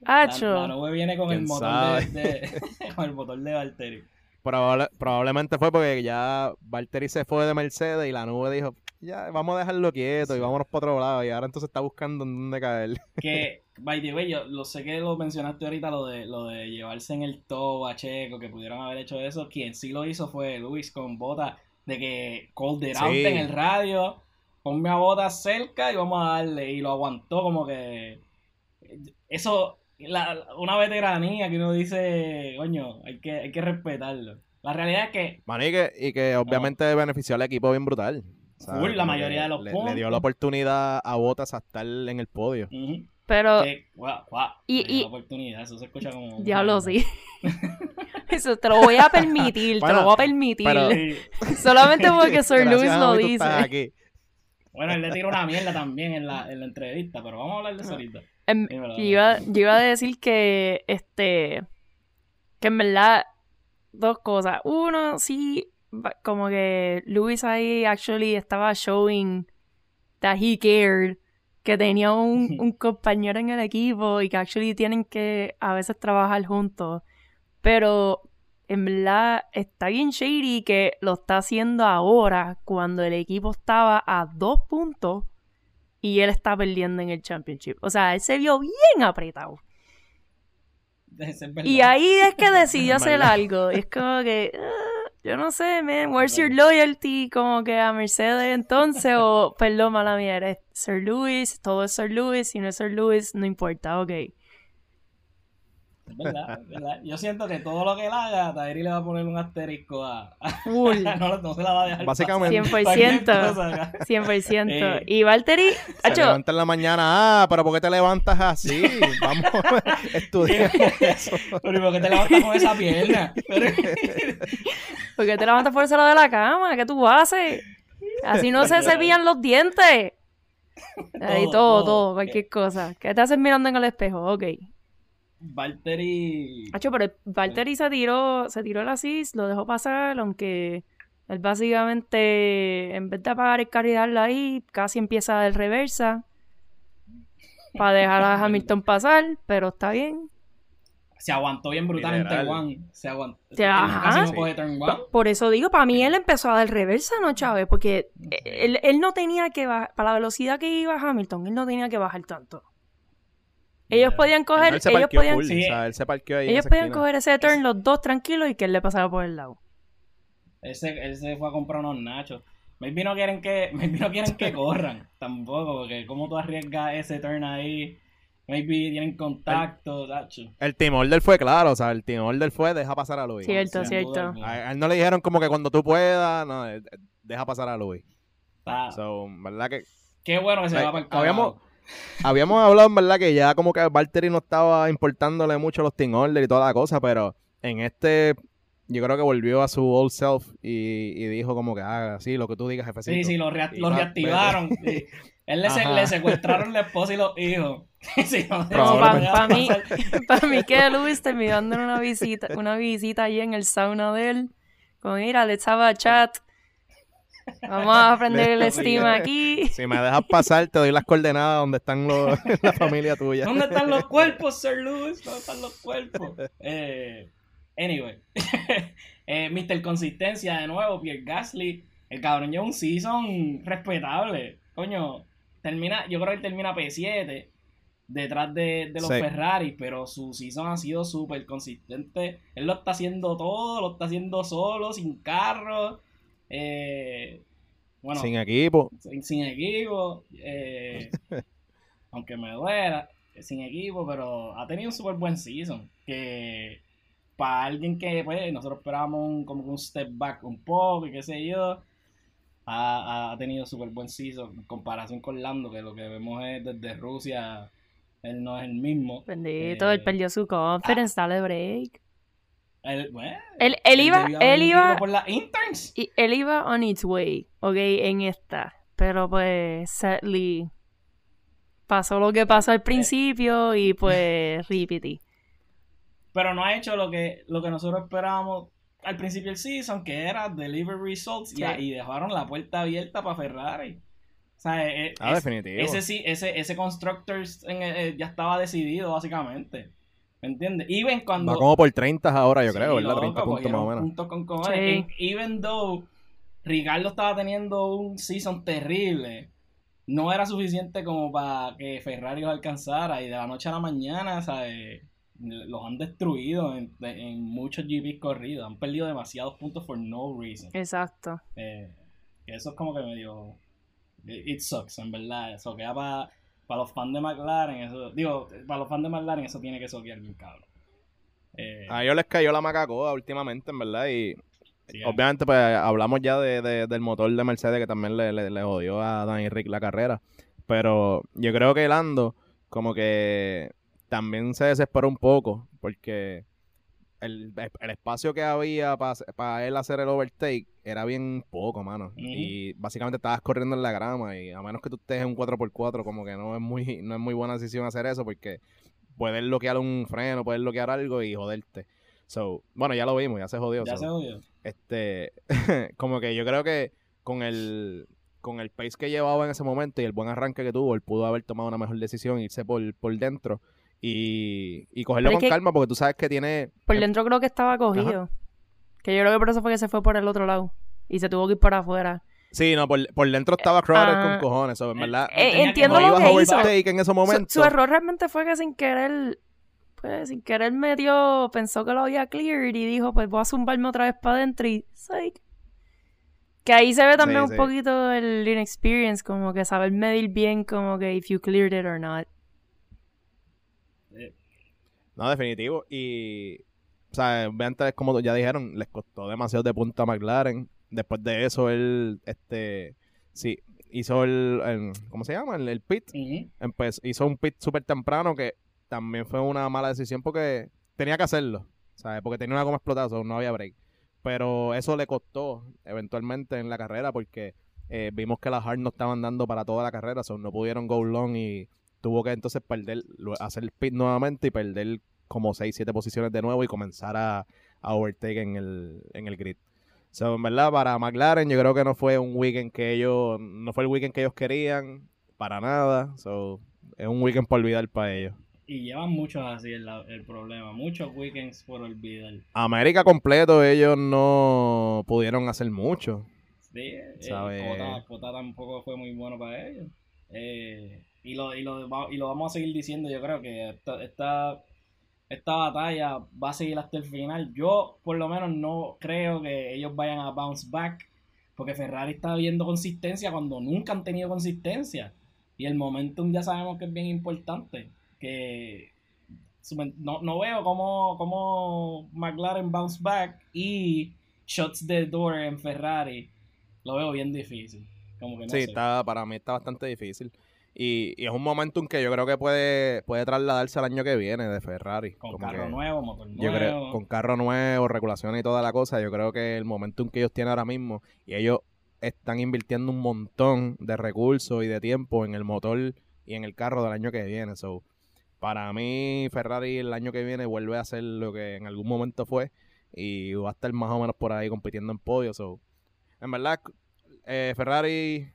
B: La,
C: Hacho.
B: la nube viene con el
A: ¿Quién
B: motor de- con el motor de Valtteri.
A: Probable- probablemente fue porque ya Valtteri se fue de Mercedes y la nube dijo, ya, vamos a dejarlo quieto y vámonos para otro lado. Y ahora entonces está buscando en dónde caer. (laughs)
B: Que, by the way, yo lo sé que lo mencionaste ahorita, lo de, lo de llevarse en el top a Checo, que pudieron haber hecho eso. Quien sí lo hizo fue Luis con Bota, de que out
A: Sí.
B: en el radio, ponme a Bota cerca y vamos a darle. Y lo aguantó como que... Eso, la, una veteranía que uno dice, coño, hay que, hay que respetarlo. La realidad es que
A: Man, y que, y que obviamente benefició al equipo bien brutal.
B: Full, la mayoría de los
A: le,
B: puntos.
A: le dio la oportunidad a Botas a estar en el podio.
C: Pero...
B: que, guau,
C: Y- y-
B: la oportunidad, eso se escucha como... (laughs)
C: Diablo, sí. (laughs) Eso te lo voy a permitir, te lo voy a permitir.
A: pero-
B: Sí. (laughs)
C: Solamente porque Sir
A: Gracias
C: Luis lo dice.
B: Bueno, él le tiró una mierda también en la, en la entrevista, pero vamos a hablar de eso ahorita.
C: Em, yo, iba, yo iba a decir que, este, que en verdad, dos cosas. Uno, sí, como que Luis ahí actually estaba showing that he cared, que tenía un, (laughs) un compañero en el equipo y que actually tienen que a veces trabajar juntos. Pero en verdad está bien shady que lo está haciendo ahora cuando el equipo estaba a dos puntos y él está perdiendo en el championship. O sea, él se vio bien apretado. (laughs)
B: Es.
C: Y ahí es que decidió (laughs) hacer algo. Y es como que, ah, yo no sé, man, where's your loyalty? Como que a Mercedes entonces, o, (laughs) perdón, mala mía, eres Sir Lewis, todo es Sir Lewis, si no es Sir Lewis, no importa, ok.
B: Verdad. Yo siento que todo lo que él haga, Tairi le va a poner un asterisco a...
C: Full. (laughs)
B: no, no se la va a dejar
A: Básicamente.
B: pasar.
C: 100%.
B: Cualquier cosa,
C: 100%.
B: Eh.
C: Y Valtteri,
A: Se levanta en la mañana, ah, pero ¿por qué te levantas así? (laughs) Vamos, (laughs) estudiemos eso.
B: Pero ¿y por qué te levantas con esa pierna?
C: ¿por qué te levantas por ese lado de la cama? ¿Qué tú haces? Así no se cepillan los dientes. Ahí
B: Todo,
C: todo,
B: todo.
C: todo, cualquier cosa. ¿Qué te haces mirando en el espejo? Ok.
B: Valtteri...
C: Hacho, pero Valtteri se tiró, se tiró el assist, lo dejó pasar, aunque él básicamente, en vez de apagar el carro y darlo ahí, casi empieza del reversa para dejar a Hamilton pasar, pero está bien.
B: Se aguantó bien brutal en. Taiwán. Se aguantó. Casi no
A: sí.
B: coge turn one.
C: Por eso digo, para mí él empezó a dar reversa, ¿no, Chávez? Porque él, él no tenía que bajar, para la velocidad que iba Hamilton, él no tenía que bajar tanto. Ellos podían coger,
A: Él se
C: ellos podían,
A: full,
B: Sí.
A: o sea, él se parqueó ahí en
C: ellos podían
A: esquina.
C: coger ese turn los dos tranquilos y que él le pasara por el lado.
B: Él se, él se fue a comprar unos nachos. Maybe no quieren que, (laughs) maybe no quieren que corran (laughs) tampoco, porque como tú arriesgas ese turn ahí, maybe tienen contacto, tacho.
A: El team order fue claro, o sea, el team order fue deja pasar a Luis.
C: Cierto,
B: Sin
C: cierto.
A: A, él no le dijeron como que cuando tú puedas, no, deja pasar a Luis.
B: Está-
A: So, ¿verdad que
B: Qué bueno que se
A: Ay,
B: va para el
A: habíamos-. Habíamos hablado, en verdad, que ya como que Valtteri no estaba importándole mucho los team order y toda la cosa, pero en este yo creo que volvió a su old self y, y dijo como que, ah, sí, lo que tú digas, jefecito.
B: Sí, sí, lo, rea-
A: Y
B: lo
A: va,
B: reactivaron. sí. Él le, se- le secuestraron la esposa y los hijos. (laughs) Sí, no,
C: para mí, para mí que Luis terminó dando una visita, una visita allí en el sauna de él. Como, mira, let's have a chat. Vamos a aprender el estima aquí.
A: Si me dejas pasar, te doy las coordenadas donde están los, (laughs) la familia tuya.
B: ¿Dónde están los cuerpos, Sir Lewis? ¿Dónde están los cuerpos? Eh, anyway. (laughs) eh, Mr. Consistencia de nuevo, Pierre Gasly. El cabrón lleva un season respetable. Coño, termina, yo creo que él termina P7 detrás de, de los
A: Sí.
B: Ferrari, pero su season ha sido súper consistente. Él lo está haciendo todo, lo está haciendo solo, sin carro. Eh, bueno,
A: Sin equipo.
B: sin, sin equipo, eh, (laughs) aunque me duela, eh, sin equipo, pero ha tenido un súper buen season. Que para alguien que pues, nosotros esperábamos un, como un step back un poco y qué sé yo, ha, ha tenido súper buen season en comparación con Lando, que lo que vemos es desde Rusia, él no es el mismo.
C: Bendito,
B: Eh,
C: él perdió su confidence, dale break.
B: Bueno,
C: Él, él iba, él iba,
B: por las interns.
C: y- él iba on its way, ok, en esta. Pero pues, sadly, pasó lo que pasó al principio y pues, (laughs) repetí.
B: pero no ha hecho lo que, lo que nosotros esperábamos al principio del season, que era deliver results, y,
C: Sí.
B: y dejaron la puerta abierta para Ferrari. O sea, eh,
A: Ah, definitivo.
B: ese sí, ese, ese Constructors en el- eh, ya estaba decidido, básicamente. ¿Me entiendes? Even cuando.
A: Va como por 30 ahora, yo
B: Sí,
A: creo, ¿verdad?
B: loco,
A: 30 puntos más o menos.
B: puntos con cojones.
C: Sí.
B: En- Even though Ricardo estaba teniendo un season terrible, no era suficiente como para que Ferrari los alcanzara. Y de la noche a la mañana, ¿sabes? Los han destruido en, en muchos GP corridos. Han perdido demasiados puntos for no reason.
C: Exacto.
B: Eh, eso es como que medio. It sucks, en verdad. Eso queda para los fans de McLaren. Eso, digo, para los fans de McLaren, eso tiene que soquear bien, cabrón. Eh,
A: A ellos les cayó la macacoa últimamente, en verdad, y
B: sí,
A: obviamente pues hablamos ya de, de- del motor de Mercedes que también le, le, le jodió a Danny Rick la carrera, pero yo creo que Lando como que también se desesperó un poco porque el, el espacio que había para él hacer el overtake era bien poco, mano. Y básicamente estabas corriendo en la grama y a menos que tú estés en un 4x4 como que no es muy no es muy buena decisión hacer eso porque puedes bloquear un freno, puedes bloquear algo y joderte. So, bueno, ya lo vimos, ya se jodió.
B: ya
A: so,
B: se jodió.
A: este (laughs) como que yo creo que con el con el pace que llevaba en ese momento y el buen arranque que tuvo, él pudo haber tomado una mejor decisión, irse por, por dentro y, y cogerlo con
C: que-
A: calma porque tú sabes que tiene...
C: Por dentro creo que estaba cogido. Que yo creo que por eso fue que se fue por el otro lado. Y se tuvo que ir para afuera.
A: Sí, no, por, por dentro estaba crowded
C: Ah.
A: con cojones, so, en verdad...
C: Eh,
B: que
C: entiendo
A: no
C: lo que hizo.
A: overtake en ese
C: Su, error realmente fue que sin querer, pues sin querer medio pensó que lo había cleared y dijo, pues voy a zumbarme otra vez para adentro y psych. Que ahí se ve también
A: Sí,
C: un
A: sí.
C: poquito el inexperience, como que saber medir bien como que if you cleared it or not.
A: No, definitivo. Y, o sea, obviamente, como ya dijeron, les costó demasiado de punta a McLaren. Después de eso, él, este, sí, hizo el, el- ¿cómo se llama? El, el pit. Empezó, hizo un pit súper temprano que también fue una mala decisión porque tenía que hacerlo, ¿sabes? Porque tenía una goma explotada, so no había break. Pero eso le costó eventualmente en la carrera porque eh, vimos que las hard no estaban dando para toda la carrera, so no pudieron go long y tuvo que entonces perder, hacer el pit nuevamente y perder como 6, 7 posiciones de nuevo y comenzar a, a overtake en el, en el grid. So, en verdad, para McLaren yo creo que no fue un weekend que ellos, no fue el weekend que ellos querían, para nada. So, es un weekend por olvidar para ellos.
B: Y llevan muchos así el, el problema. Muchos weekends por olvidar.
A: América completo ellos no pudieron hacer mucho.
B: Sí, eh, Cota tampoco fue muy bueno para ellos. Eh, y, lo, y, lo, y lo vamos a seguir diciendo, yo creo que esta, esta, esta batalla va a seguir hasta el final. Yo, por lo menos, no creo que ellos vayan a bounce back, porque Ferrari está viendo consistencia cuando nunca han tenido consistencia. Y el momentum ya sabemos que es bien importante. Que no, no veo cómo, cómo McLaren bounce back y shots the door en Ferrari. Lo veo bien difícil. Como que no
A: sí,
B: sé.
A: está, para mí está bastante difícil. Y, y es un momentum que yo creo que puede, puede trasladarse al año que viene de Ferrari.
B: Con
A: Como
B: carro
A: que-
B: nuevo, motor
A: Yo
B: nuevo.
A: creo, con carro nuevo, regulaciones y toda la cosa, yo creo que el momentum que ellos tienen ahora mismo, y ellos están invirtiendo un montón de recursos y de tiempo en el motor y en el carro del año que viene. So, para mí, Ferrari el año que viene vuelve a ser lo que en algún momento fue y va a estar más o menos por ahí compitiendo en podio. So, en verdad, eh, Ferrari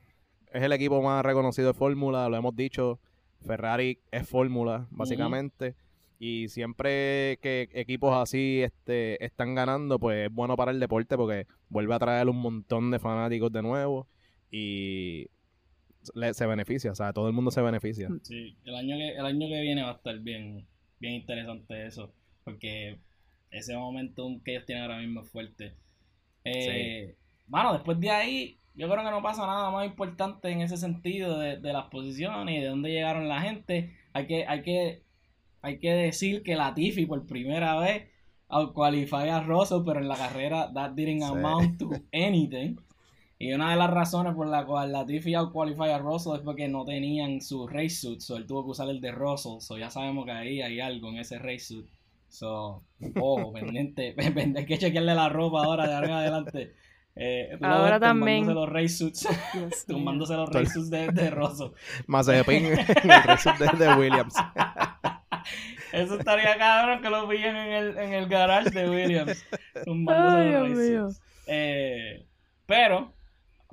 A: es el equipo más reconocido de Fórmula, lo hemos dicho. Ferrari es Fórmula, básicamente. Y siempre que equipos así este, están ganando, pues es bueno para el deporte porque vuelve a traer un montón de fanáticos de nuevo y se beneficia, o sea, todo el mundo se beneficia.
B: Sí, el año que, el año que viene va a estar bien, bien interesante eso, porque ese momento que ellos tienen ahora mismo es fuerte. Eh, Bueno, después de ahí, yo creo que no pasa nada más importante en ese sentido de, de las posiciones y de dónde llegaron la gente. Hay que, hay que hay que decir que Latifi por primera vez outqualify a Russell, pero en la carrera that didn't amount to anything. Y una de las razones por la cual Latifi outqualify a Russell es porque no tenían su race suit, so él tuvo que usar el de Russell, so ya sabemos que ahí hay algo en ese race suit. So, oh, (laughs) pendiente, (laughs) pendiente, que chequearle la ropa ahora de arriba adelante. Eh,
C: ahora también.
B: los race suits. tomándose los race (laughs) suits de, de Russell. (laughs)
A: Mazepin, el race suit de, de Williams. (laughs)
B: Eso estaría cabrón que lo pillen en el, en el garage de Williams. Eh, pero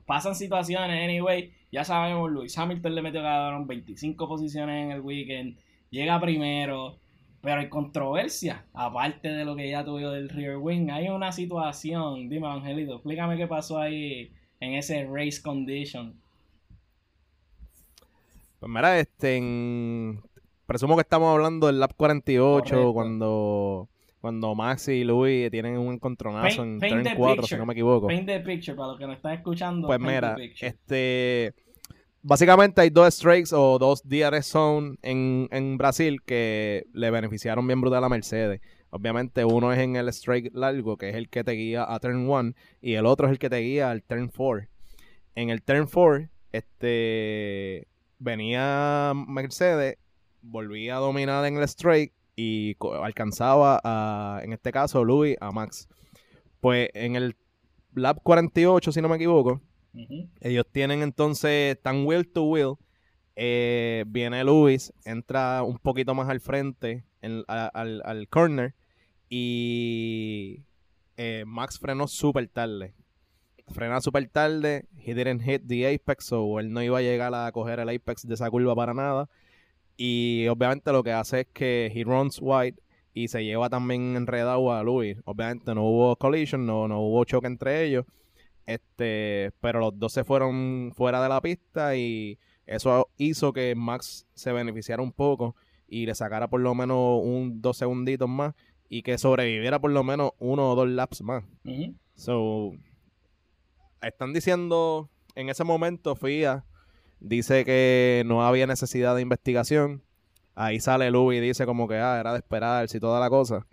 B: pasan situaciones, anyway. Ya sabemos, Luis Hamilton le metió cabrón 25 posiciones en el weekend. Llega primero. Pero hay controversia, aparte de lo que ya tuvo del rear wing. Hay una situación, dime Angelito, explícame qué pasó ahí en ese race condition.
A: Pues mira, este, en, presumo que estamos hablando del lap 48 cuando cuando Max y Louis tienen un encontronazo en turn 4, si no me equivoco.
B: Paint the picture para los que nos están escuchando.
A: Pues mira, este básicamente hay dos strikes o dos DRS zone en, en Brasil que le beneficiaron bien brutal a Mercedes. Obviamente uno es en el strike largo, que es el que te guía a turn 1, y el otro es el que te guía al turn 4. En el turn 4, este venía Mercedes volvía a dominar en el straight y alcanzaba a, en este caso, Louis a Max. Pues en el lap 48, si no me equivoco, ellos tienen entonces, tan wheel to wheel. Eh, viene Luis, entra un poquito más al frente, al, corner, y eh, Max frenó súper tarde. Frena súper tarde, he didn't hit the apex, o él no iba a llegar a coger el apex de esa curva para nada. Y obviamente lo que hace es que he runs wide y se lleva también enredado a Louis. Obviamente no hubo collision, no, no hubo choque entre ellos. Este, pero los dos se fueron fuera de la pista y eso hizo que Max se beneficiara un poco y le sacara por lo menos un dos segunditos más y que sobreviviera por lo menos uno o dos laps más. So, están diciendo en ese momento FIA dice que no había necesidad de investigación. Ahí sale Lu y dice como que ah, era de esperarse y toda la cosa.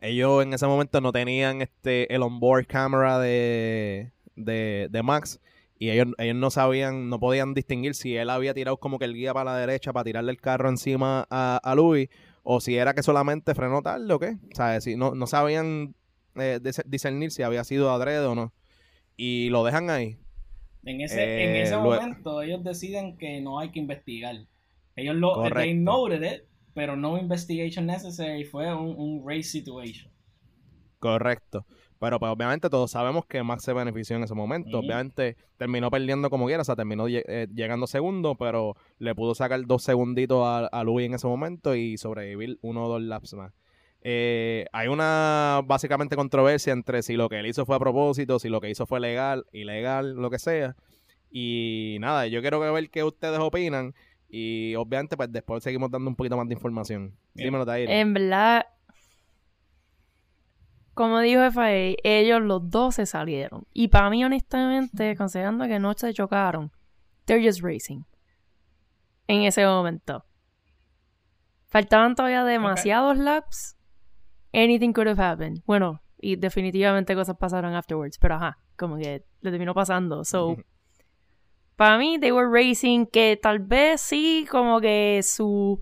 A: Ellos en ese momento no tenían este el onboard camera de, de, Max y ellos, ellos no sabían, no podían distinguir si él había tirado como que el guía para la derecha para tirarle el carro encima a, a Louis o si era que solamente frenó tarde o qué. O sea, si no, no sabían eh, discernir si había sido adrede o no. Y lo dejan ahí.
B: En ese, en ese eh, momento ellos deciden que no hay que investigar. Ellos lo they noted it, pero no investigation necessary, fue un, race situation.
A: Correcto. Pero pues obviamente todos sabemos que Max se benefició en ese momento. Obviamente terminó perdiendo como quiera, o sea, terminó eh, llegando segundo, pero le pudo sacar dos segunditos a, a Louis en ese momento y sobrevivir uno o dos laps más. Eh, hay una básicamente controversia entre si lo que él hizo fue a propósito, si lo que hizo fue legal, ilegal, lo que sea. Y nada, yo quiero ver qué ustedes opinan. Y obviamente, pues después seguimos dando un poquito más de información. Dímelo, Tair.
C: En verdad, como dijo FA, ellos los dos se salieron. Y para mí, honestamente, considerando que no se chocaron, they're just racing. En ese momento. Faltaban todavía demasiados laps anything could have happened. Bueno, y definitivamente cosas pasaron afterwards, pero ajá, como que le terminó pasando. So, para mí, they were racing que tal vez sí, como que su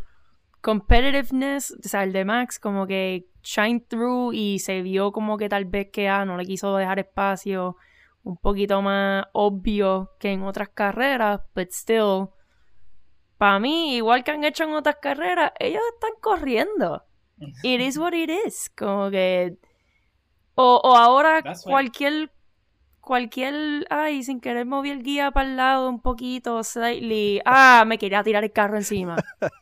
C: competitiveness, o sea, el de Max, como que shine through y se vio como que tal vez que ah, no le quiso dejar espacio un poquito más obvio que en otras carreras, but still, para mí, igual que han hecho en otras carreras, ellos están corriendo. It is what it is. Como que. O, o ahora cualquier. Cualquier. Ay, sin querer moví el guía para el lado un poquito, slightly. (laughs) Ah, me quería tirar el carro encima.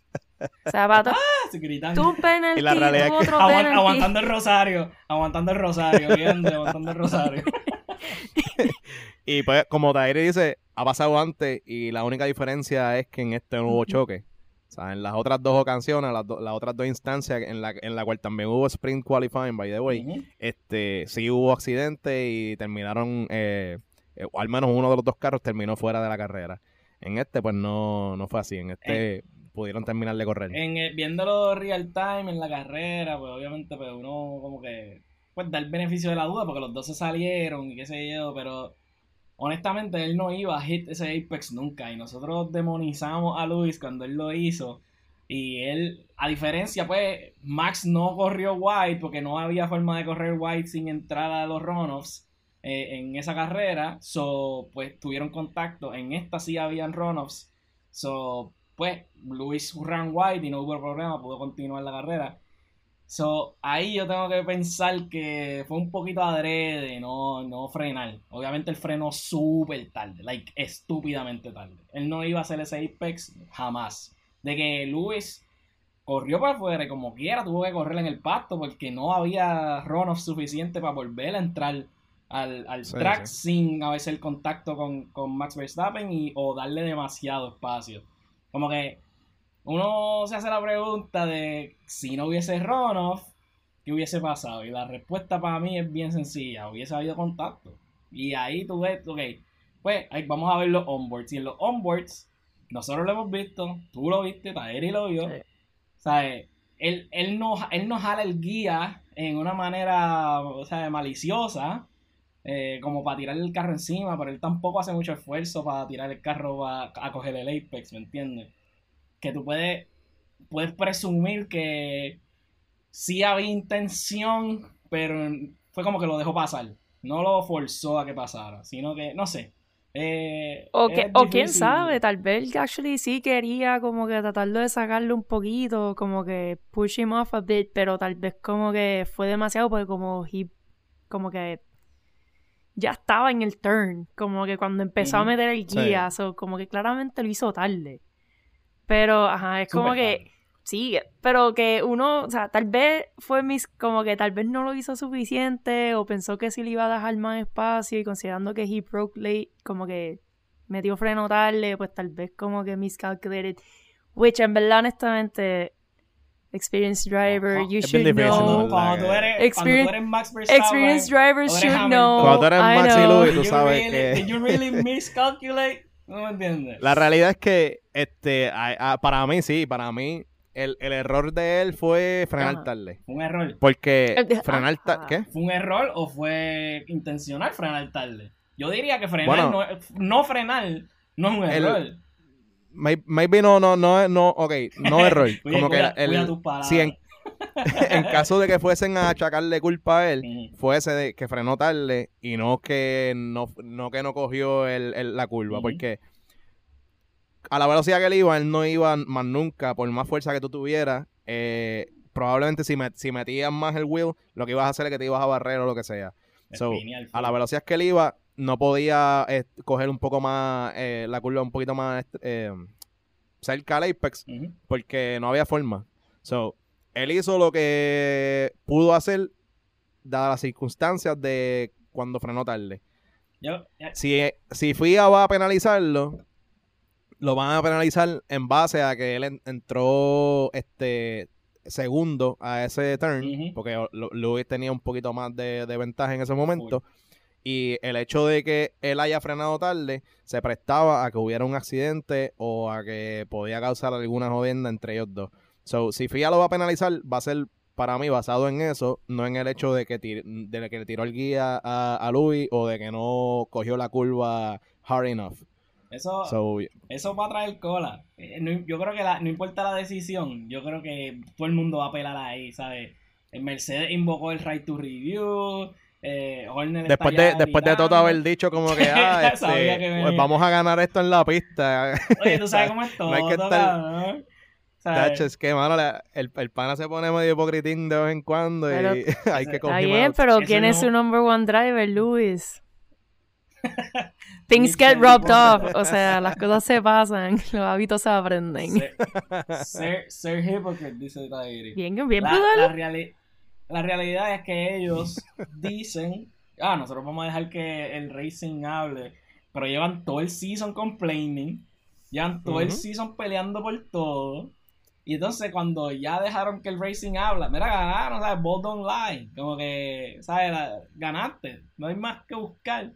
C: (laughs) Zapato.
B: Se gritan.
C: Tú un penalti,
A: Y la realidad
C: tú
A: que-
B: aguantando el rosario, aguantando el rosario, viendo, aguantando el rosario. (laughs)
A: Y pues, como Tairi dice, ha pasado antes y la única diferencia es que en este no hubo choque. Sea, en las otras dos ocasiones, las, do- las otras dos instancias en la, en la cual también hubo sprint qualifying, by the way, este, sí hubo accidente y terminaron, eh, eh, al menos uno de los dos carros terminó fuera de la carrera. En este, pues no, no fue así. En este pudieron terminar de correr.
B: En viéndolo real time en la carrera, pues obviamente pues uno como que pues da el beneficio de la duda porque los dos se salieron y qué sé yo, pero honestamente él no iba a hit ese Apex nunca y nosotros demonizamos a Luis cuando él lo hizo y él, a diferencia pues Max no corrió wide porque no había forma de correr wide sin entrar a los runoffs eh, en esa carrera, so pues tuvieron contacto, en esta sí habían runoffs, so pues Luis ran wide y no hubo problema, pudo continuar la carrera. So, ahí yo tengo que pensar que fue un poquito adrede, no, no frenar. Obviamente él frenó súper tarde, like estúpidamente tarde. Él no iba a hacer ese apex jamás. De que Luis corrió para afuera como quiera tuvo que correr en el pasto porque no había runoff suficiente para volver a entrar al, al
A: Sí,
B: track
A: sí.
B: sin a veces el contacto con, con Max Verstappen y, o darle demasiado espacio. Como que uno se hace la pregunta de si no hubiese runoff, ¿qué hubiese pasado? Y la respuesta para mí es bien sencilla, hubiese habido contacto. Y ahí tú ves, ok, pues ahí vamos a ver los onboards. Y en los onboards, nosotros lo hemos visto, tú lo viste, Taeri lo vio.
C: Sí.
B: ¿Sabes? Él, él, no, él no jala el guía en una manera o sea, maliciosa, eh, como para tirar el carro encima, pero él tampoco hace mucho esfuerzo para tirar el carro a, a coger el apex, ¿me entiendes? Que tú puedes, puedes presumir que sí había intención, pero fue como que lo dejó pasar. No lo forzó a que pasara, sino que, no sé. eh,
C: O, que, o quién sabe, tal vez actually sí quería como que tratarlo de sacarle un poquito, como que push him off a bit, pero tal vez como que fue demasiado porque como he, como que ya estaba en el turn, como que cuando empezó a meter el
A: Sí.
C: guía, so, como que claramente lo hizo tarde. Pero, ajá, es como que. Sí, pero que uno, o sea, tal vez fue mis, como que tal vez no lo hizo suficiente o pensó que sí le iba a dejar más espacio y considerando que he broke late, como que metió freno tarde, pues tal vez como que miscalculated. Which en verdad, honestamente, experienced driver, you should know.
B: cuando tú eres, cuando
C: Experience-
B: tú eres Max Verstappen,
C: Experienced
B: eres
C: should know.
A: Cuando tú eres
C: I
A: Max y tú sabes
B: really-
A: que-
B: Did you really miscalculate? No me entiendes.
A: La realidad es que, este, a- a- para mí sí, para mí, el, el error de él fue frenar
C: Ajá.
A: tarde.
B: ¿Fue un error?
A: Porque frenar tarde. ¿qué?
B: ¿Fue un error o fue intencional frenar tarde? Yo diría que frenar
A: Bueno.
B: no, es- no frenar no es un error.
A: May- Maybe no, no, no, no, ok, no (laughs) error.
B: Oye,
A: como
B: cuida-
A: que el,
B: cuida tus palabras.
A: si en, (laughs) en caso de que fuesen a achacarle culpa a él, fuese de que frenó tarde y no que no, no que no cogió el, el- la curva, porque a la velocidad que él iba, él no iba más nunca, por más fuerza que tú tuvieras, eh, probablemente si, met- si metías más el wheel, lo que ibas a hacer es que te ibas a barrer o lo que sea. So, a la velocidad que él iba, no podía eh, coger un poco más, eh, la curva un poquito más eh, cerca al apex, porque no había forma. So, él hizo lo que pudo hacer, dadas las circunstancias de cuando frenó tarde.
B: Yo-
A: Si, si FIA va a penalizarlo, lo van a penalizar en base a que él en- entró este segundo a ese turn, porque Lu- Lewis tenía un poquito más de, de ventaja en ese momento. Y el hecho de que él haya frenado tarde se prestaba a que hubiera un accidente o a que podía causar alguna jodienda entre ellos dos. So, si FIA lo va a penalizar, va a ser para mí basado en eso, no en el hecho de que, tir- de que le tiró el guía a, a Louis o de que no cogió la curva hard enough.
B: Eso,
A: So,
B: eso va a traer cola. Eh, yo creo que la- no importa la decisión, yo creo que todo el mundo va a apelar ahí, ¿sabes? El Mercedes invocó el right to review, Eh, Horner
A: Después de, después de todo haber dicho como (laughs) que, ah, este,
B: que
A: pues vamos a ganar esto en la pista.
B: Oye, tú sabes (laughs) cómo es todo,
A: No hay que estar-
B: cabrón.
A: Tacho, es que, mano, la- el, el pana se pone medio hipocritín de vez en cuando
C: Pero-
A: y (laughs) hay que coger
C: bien, pero ¿quién es su number one driver, Luis? (laughs) Things get rubbed
B: Wilson.
C: off. O sea, las cosas se pasan, (laughs) los hábitos se aprenden.
B: Ser, ser, ser hypocrite, dice Tairi.
C: Bien, bien
B: La, la, reali- la realidad es que ellos dicen, ah, nosotros vamos a dejar que el Racing hable, pero llevan todo el season complaining, llevan todo el
A: Ujú.
B: season peleando por todo, y entonces cuando ya dejaron que el Racing habla, mira, ganaron, ¿sabes? Bold don't lie, como que, ¿sabes? La- ganaste, no hay más que buscar.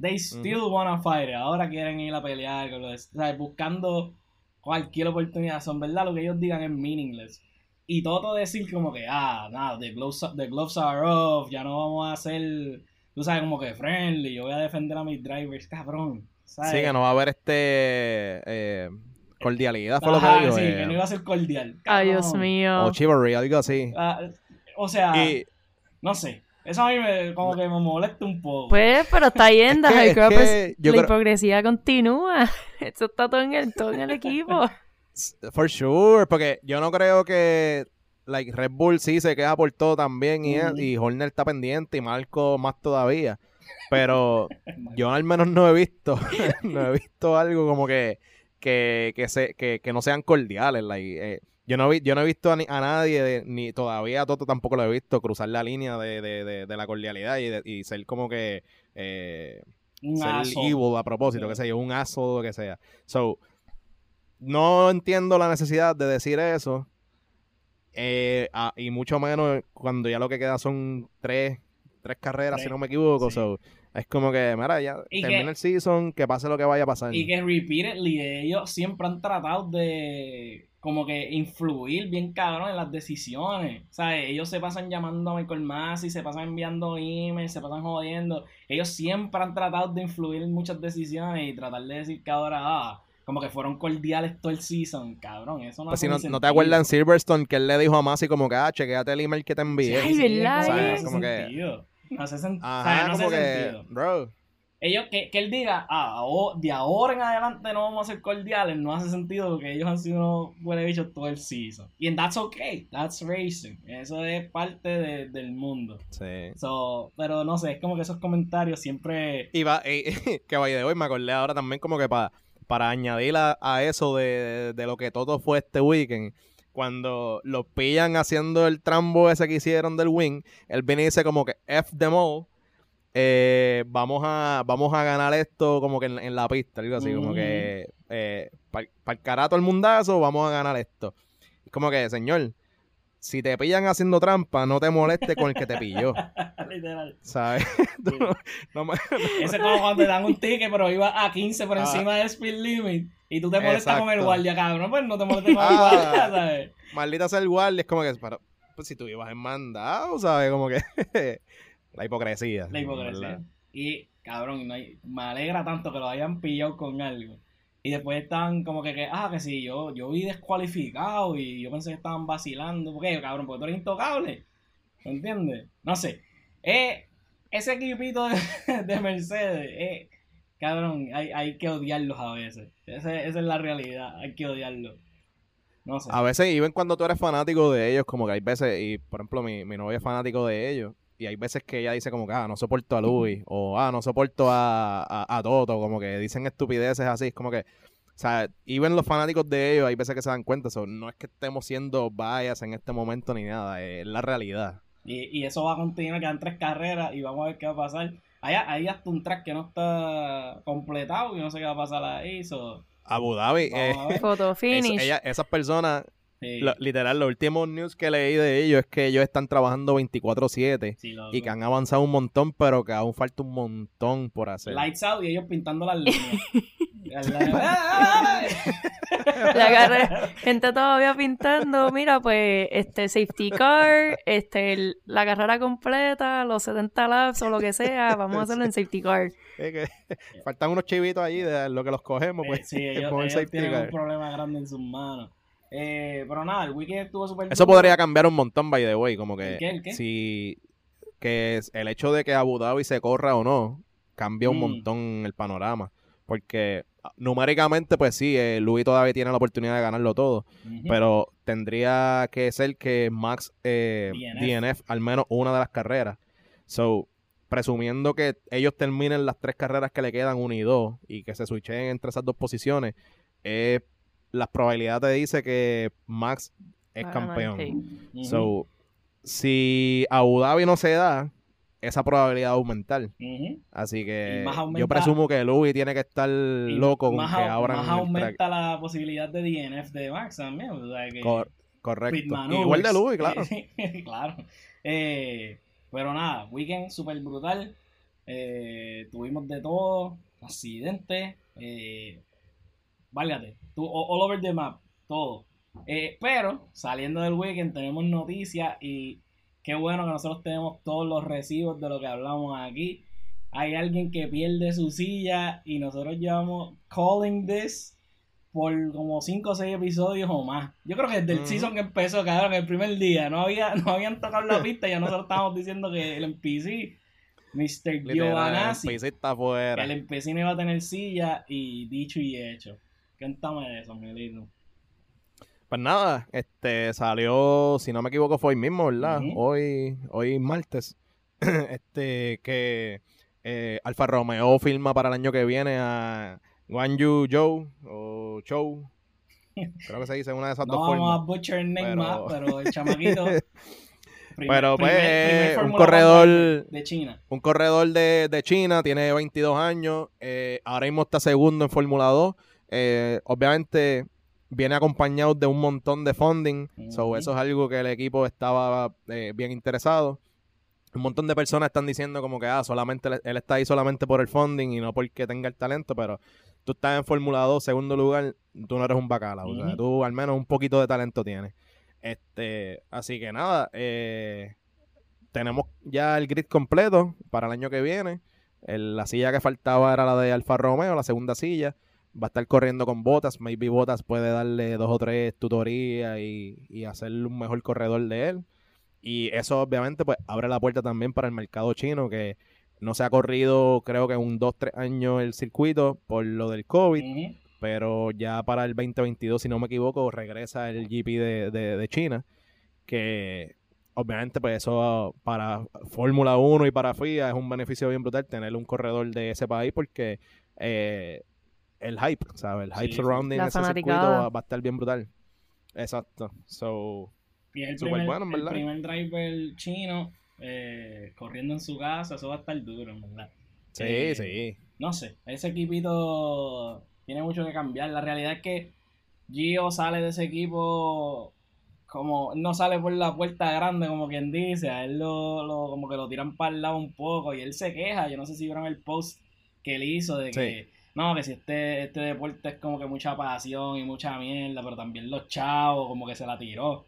B: They still wanna fight it. Ahora quieren ir a pelear, con los- ¿sabes? buscando cualquier oportunidad. Son verdad, lo que ellos digan es meaningless. Y todo decir como que, ah, nada, the gloves, the gloves are off, ya no vamos a hacer, tú sabes, como que friendly, yo voy a defender a mis drivers, cabrón. ¿sabes?
A: Sí, que no va a haber este eh, cordialidad, fue lo que digo.
B: sí,
A: eh,
B: que no iba a ser cordial.
C: Ay. Dios mío.
A: O chivalry, algo así.
B: Ah, o sea,
A: Y
B: no sé. Eso a mí me, como que me molesta un poco.
C: Pues, pero está bien,
A: Es que- es
C: pues, la
A: creo-
C: hipocresía continúa. (laughs) Esto está todo en el, todo en el equipo. (laughs)
A: For sure, porque yo no creo que like, Red Bull sí se queda por todo también y, y Horner está pendiente y Marco más todavía. Pero (laughs) yo al menos no he visto, no he visto algo como que, que, que, se, que, que no sean cordiales. like, eh, yo, no vi, yo no he visto a, ni- a nadie, de- ni todavía a Toto tampoco lo he visto, cruzar la línea de, de, de, de la cordialidad y, de- y ser como que eh,
B: un
A: ser
B: asshole.
A: evil a propósito,
B: Sí.
A: que sea un aso lo que sea. So, no entiendo la necesidad de decir eso. eh, y mucho menos cuando ya lo que queda son tres, tres carreras,
B: Tres.
A: si no me equivoco.
B: Sí.
A: So, es como que, mira, ya termina
B: que-
A: el season, que pase lo que vaya a pasar.
B: Y que repeatedly ellos siempre han tratado de como que influir bien cabrón en las decisiones. O sea, ellos se pasan llamando a Michael Massey, se pasan enviando emails, se pasan jodiendo. Ellos siempre han tratado de influir en muchas decisiones y tratar de decir que ahora, ah, como que fueron cordiales todo el season. Cabrón, eso no
A: Pues
B: hace
A: si no, te acuerdas en Silverstone que él le dijo a Masi como que, ah, chequéate el email que te envié.
C: Ay, ¿verdad?
A: ¿Sabes? Como que-
B: sentido. No hace, sen-
A: Ajá.
B: No hace
A: que,
B: sentido.
A: bro.
B: ellos que, que él diga, ah, de ahora en adelante no vamos a ser cordiales, no hace sentido porque ellos han sido unos huele bichos todo el season. Y that's okay, that's racing. Eso es parte de- del mundo.
A: Sí.
B: So, pero no sé, es como que esos comentarios siempre.
A: Y va, y- (laughs) que vaya de hoy me acordé ahora también como que para para añadir a, a eso de, de lo que todo fue este weekend. Cuando los pillan haciendo el trambo ese que hicieron del wing, él viene y dice como que F them all. eh, vamos a vamos a ganar esto como que en, en la pista, algo así, como que para el carato el mundazo, vamos a ganar esto. Es como que, señor, si te pillan haciendo trampa, no te molestes con el que te pilló, (laughs)
B: Literal.
A: ¿sabes? (laughs) (laughs) No- no
B: Eso es como cuando te dan un ticket, pero iba a 15 por
A: Ah.
B: encima del speed limit. Y tú te molestas con el guardia, cabrón. Pues no te molestes con el
A: Ah.
B: guardia, ¿sabes?
A: maldita sea el guardia, es como que, pero, pues si tú ibas en mandado, ¿sabes? Como que la hipocresía.
B: La hipocresía.
A: ¿verdad?
B: Y, cabrón, no hay- me alegra tanto que lo hayan pillado con algo. Y después están como que, que, ah, que sí, yo, yo vi descualificado y yo pensé que estaban vacilando. ¿Por qué, cabrón? Porque tú eres intocable. ¿Me entiendes? No sé. Eh, ese equipito de, (laughs) de Mercedes, eh, cabrón, hay, hay que odiarlos a veces. Ese- esa es la realidad, hay que odiarlos. No sé.
A: A veces, y ven cuando tú eres fanático de ellos, como que hay veces, y por ejemplo, mi, mi novia es fanático de ellos, y hay veces que ella dice como que, ah, no soporto a Luis, o ah, no soporto a, a, a Toto, como que dicen estupideces así, es como que, o sea, y ven los fanáticos de ellos, hay veces que se dan cuenta, so, no es que estemos siendo bias en este momento ni nada, es la realidad.
B: Y, y eso va a continuar, quedan tres carreras y vamos a ver qué va a pasar. Hay, hay hasta un track que no está completado y no sé qué va a pasar ahí. So,
A: Abu Dhabi, eh.
C: Photo (laughs) finish.
A: ella- esas personas
B: Sí,
A: Lo- literal, los últimos news que leí de ellos es que ellos están trabajando 24-7
B: sí, loco.
A: y que han avanzado un montón, pero que aún falta un montón por hacer.
B: Lights out y ellos pintando las líneas. (laughs) ¡Ah, (laughs)
C: La carrera, gente todavía pintando, mira, pues, este safety car, este, el- la carrera completa, los 70 laps o lo que sea, vamos a hacerlo en safety car.
A: Es que (laughs) faltan unos chivitos allí de lo que los cogemos,
B: Eh,
A: pues.
B: sí, ellos,
A: el
B: tienen
A: car.
B: un problema grande en sus manos. Eh, pero nada, el weekend estuvo súper
A: Eso
B: duro.
A: podría cambiar un montón, by the way, como que
B: ¿El qué, el qué?
A: si que es el hecho de que Abu Dhabi se corra o no cambia un
B: Mm.
A: montón el panorama. Porque ah, numéricamente, pues sí, eh, Louis todavía tiene la oportunidad de ganarlo todo. Pero tendría que ser que Max eh,
B: DNF.
A: DNF al menos una de las carreras. So, presumiendo que ellos terminen las tres carreras que le quedan, una y dos, y que se switchen entre esas dos posiciones, eh, las probabilidades te dice que Max es campeón.
C: sí.
A: So, si Abu Dhabi no se da, esa probabilidad va a aumentar. Así que
B: aumenta-
A: yo presumo que Louis tiene que estar loco con
B: más,
A: que
B: aumenta la posibilidad de DNF de Max también. O sea que
A: Cor-
B: pit
A: correcto. Igual de Louis, claro. (laughs)
B: claro. Eh, pero nada, weekend súper brutal. Eh, tuvimos de todo, accidentes, eh, válgate, all over the map, todo. Eh, pero saliendo del weekend tenemos noticias y qué bueno que nosotros tenemos todos los recibos de lo que hablamos aquí. Hay alguien que pierde su silla y nosotros llevamos calling this por como 5 o 6 episodios o más. Yo creo que desde el season que empezó, cabrón, el primer día, no, había, no habían tocado la (laughs) pista y ya nosotros estábamos diciendo que el NPC, Mr. Giovanazzi,
A: el PC está afuera.
B: el NPC no iba a tener silla y dicho y hecho. Cuéntame de eso, Melito.
A: Pues nada, este salió, si no me equivoco, fue hoy mismo, ¿verdad? Hoy, hoy martes. (clears throat) este, que eh, Alfa Romeo firma para el año que viene a Guan Yu Zhou o Chou. (laughs) Creo que se dice una de esas
B: No
A: dos
B: vamos a
A: formas.
B: butcher name
A: pero-
B: más, pero el (laughs) chamaquito. primer-
A: Pero, pues,
B: primer- primer
A: un corredor-
B: de China.
A: Un corredor de, de China, tiene 22 años, eh, ahora mismo está segundo en Fórmula 2. Eh, obviamente viene acompañado de un montón de funding, so eso es algo que el equipo estaba eh, bien interesado. Un montón de personas están diciendo como que ah, solamente él- está ahí solamente por el funding y no porque tenga el talento, pero tú estás en Fórmula 2, segundo lugar, tú no eres un bacala, o sea, tú al menos un poquito de talento tienes. Este, así que nada, eh, tenemos ya el grid completo para el año que viene. El- la silla que faltaba era la de Alfa Romeo, la segunda silla. Va a estar corriendo con botas. Maybe botas puede darle dos o tres tutorías y, y hacerle un mejor corredor de él. Y eso obviamente pues abre la puerta también para el mercado chino que no se ha corrido creo que un 2-3 años el circuito por lo del COVID. Pero ya para el 2022, si no me equivoco, regresa el GP de, de- de China. Que obviamente, pues eso para Fórmula 1 y para FIA es un beneficio bien brutal tener un corredor de ese país porque eh, el hype, ¿sabes? El hype
B: Sí,
A: surrounding
C: La
A: ese circuito va, va a estar bien brutal. Exacto. So,
B: Y el
A: Súper
B: primer,
A: bueno, en
B: el primer driver chino eh, corriendo en su casa, eso va a estar duro, en verdad.
A: sí,
B: Eh,
A: sí.
B: No sé, ese equipito tiene mucho que cambiar. La realidad es que Gio sale de ese equipo como no sale por la puerta grande como quien dice, a él lo, lo- como que lo tiran para el lado un poco y él se queja, yo no sé si vieron el post que él hizo de que no, que si este, este deporte es como que mucha pasión y mucha mierda, pero también los chavos como que se la tiró.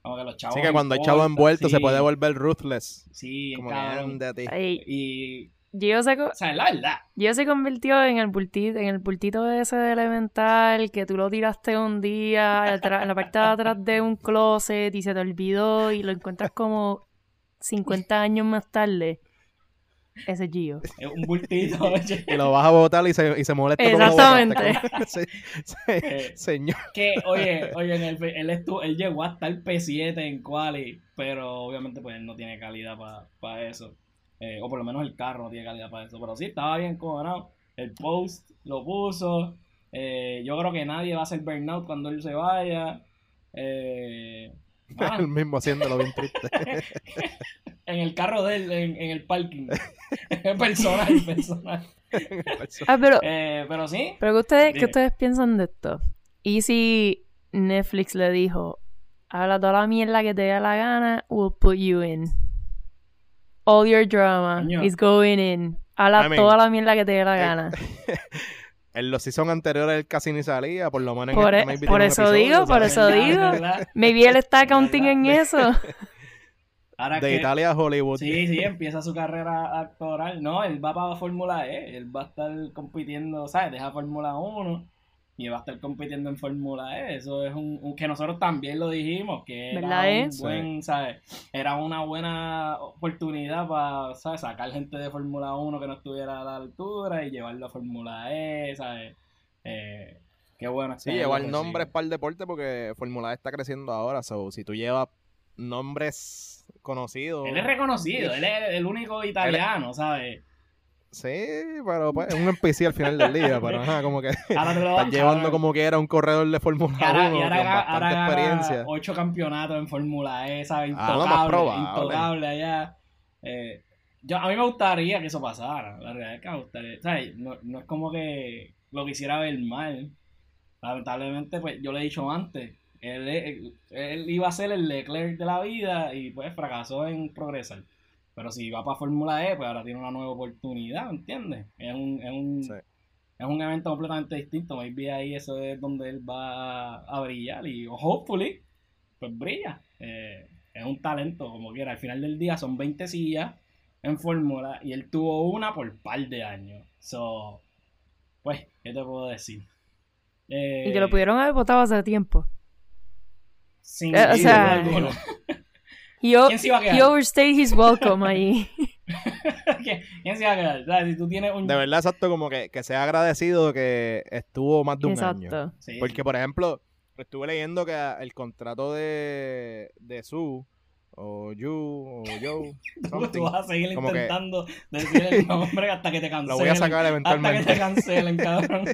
B: Como que los chavos
A: Así que cuando hay
B: importan,
A: chavo envuelto se
B: sí,
A: puede volver ruthless.
B: Sí,
A: Como
B: cabrón.
A: que a ti.
C: Ay,
B: Y,
C: Gio se,
B: o sea, es la verdad.
C: Gio se convirtió en el bultito, en el bultito ese de elemental que tú lo tiraste un día en la parte de atrás de un closet y se te olvidó y lo encuentras como 50 años más tarde. Ese es Gio.
B: Es un bultito. (laughs) oye.
A: Y lo vas a botar y se, y se molesta
C: Exactamente.
B: Eh,
A: señor.
B: que, oye, oye, en el, él, estuvo, él llegó hasta el P7 en quali, pero obviamente pues él no tiene calidad para eso. Eh, o por lo menos el carro no tiene calidad para eso. Pero sí, estaba bien cojonado. El post lo puso. Eh, yo creo que nadie va a hacer burnout cuando él se vaya. Eh, ah,
A: El mismo haciéndolo bien triste. (laughs)
B: en el carro de él, en, en el parking. (laughs) personal, personal.
C: Ah, pero,
B: Eh, pero sí,
C: pero ¿qué ustedes, ¿qué ustedes piensan de esto? ¿Y si Netflix le dijo, habla toda la mierda que te dé la gana, we'll put you in? All your drama
B: Coño.
C: is going in. Habla
A: I mean,
C: toda la mierda que te dé la
A: eh,
C: gana. (laughs)
A: En los seasons anteriores él casi ni salía, por lo menos en
C: Por e- por eso
A: episodio,
C: digo, por eso
B: ¿verdad?
C: digo. Maybe él está counting en eso. (laughs)
B: Ahora
A: De
B: que-
A: Italia a Hollywood.
B: Sí, sí, empieza su carrera actoral. No, él va para Fórmula E, él va a estar compitiendo, ¿sabes? Deja Fórmula 1 y va a estar compitiendo en Fórmula E. Eso es un, un- que nosotros también lo dijimos, que
C: ¿Verdad,
B: era un
C: eh?
B: buen, ¿sabes? Era una buena oportunidad para, ¿sabes? Sacar gente de Fórmula 1 que no estuviera a la altura y llevarlo a Fórmula E, ¿sabes? Eh, qué bueno.
A: Sí, llevar nombres para el deporte porque Fórmula E está creciendo ahora. So, si tú llevas nombres conocidos.
B: Él es reconocido, él es el único italiano, ¿sabes?
A: Sí, pero pues es un NPC al final del día. Pero ajá, como que (laughs)
B: Ahora te lo (laughs)
A: estás
B: van,
A: llevando como que era un corredor de Fórmula
B: Y ahora,
A: 1
B: y ahora,
A: con bastante
B: ahora
A: experiencia.
B: ocho campeonatos en Fórmula E, ¿sabes?
A: Ah,
B: Intocable, intocable allá. Eh, yo, a mí me gustaría que eso pasara. La realidad es que me gustaría. ¿sabes? No, no es como que lo quisiera ver mal. Lamentablemente, pues yo le he dicho antes. Él, él, él iba a ser el Leclerc de la vida y pues fracasó en progresar. Pero si va para Fórmula E, pues ahora tiene una nueva oportunidad, ¿me entiendes? Es un, es un,
A: Sí.
B: es un evento completamente distinto. Maybe ahí eso es donde él va a brillar y hopefully, pues brilla. Eh, es un talento, como quiera. Al final del día son 20 sillas en fórmula y él tuvo una por par de años. So, pues, ¿qué te puedo decir? Eh,
C: Y que lo pudieron haber votado hace tiempo.
B: sin
C: Eh, o sea,
B: alguna. (laughs) (laughs)
C: Y o-
B: ¿Quién se iba a
C: he
B: quedar?
C: overstayed his welcome ahí. (laughs)
B: ¿Quién se iba a quedar? O sea, si tú tienes un...
A: De verdad, exacto, como que, que sea agradecido que estuvo más de un año.
C: Exacto.
B: Sí,
A: Porque, por ejemplo, estuve leyendo que el contrato de, de Sue, o Yu, o Joe, (laughs)
B: tú,
A: something,
B: tú vas a seguir
A: como que-
B: intentando decir el nombre hasta que te cancelen.
A: lo voy a sacar
B: Hasta que
A: eventualmente.
B: te cancelen, cabrón.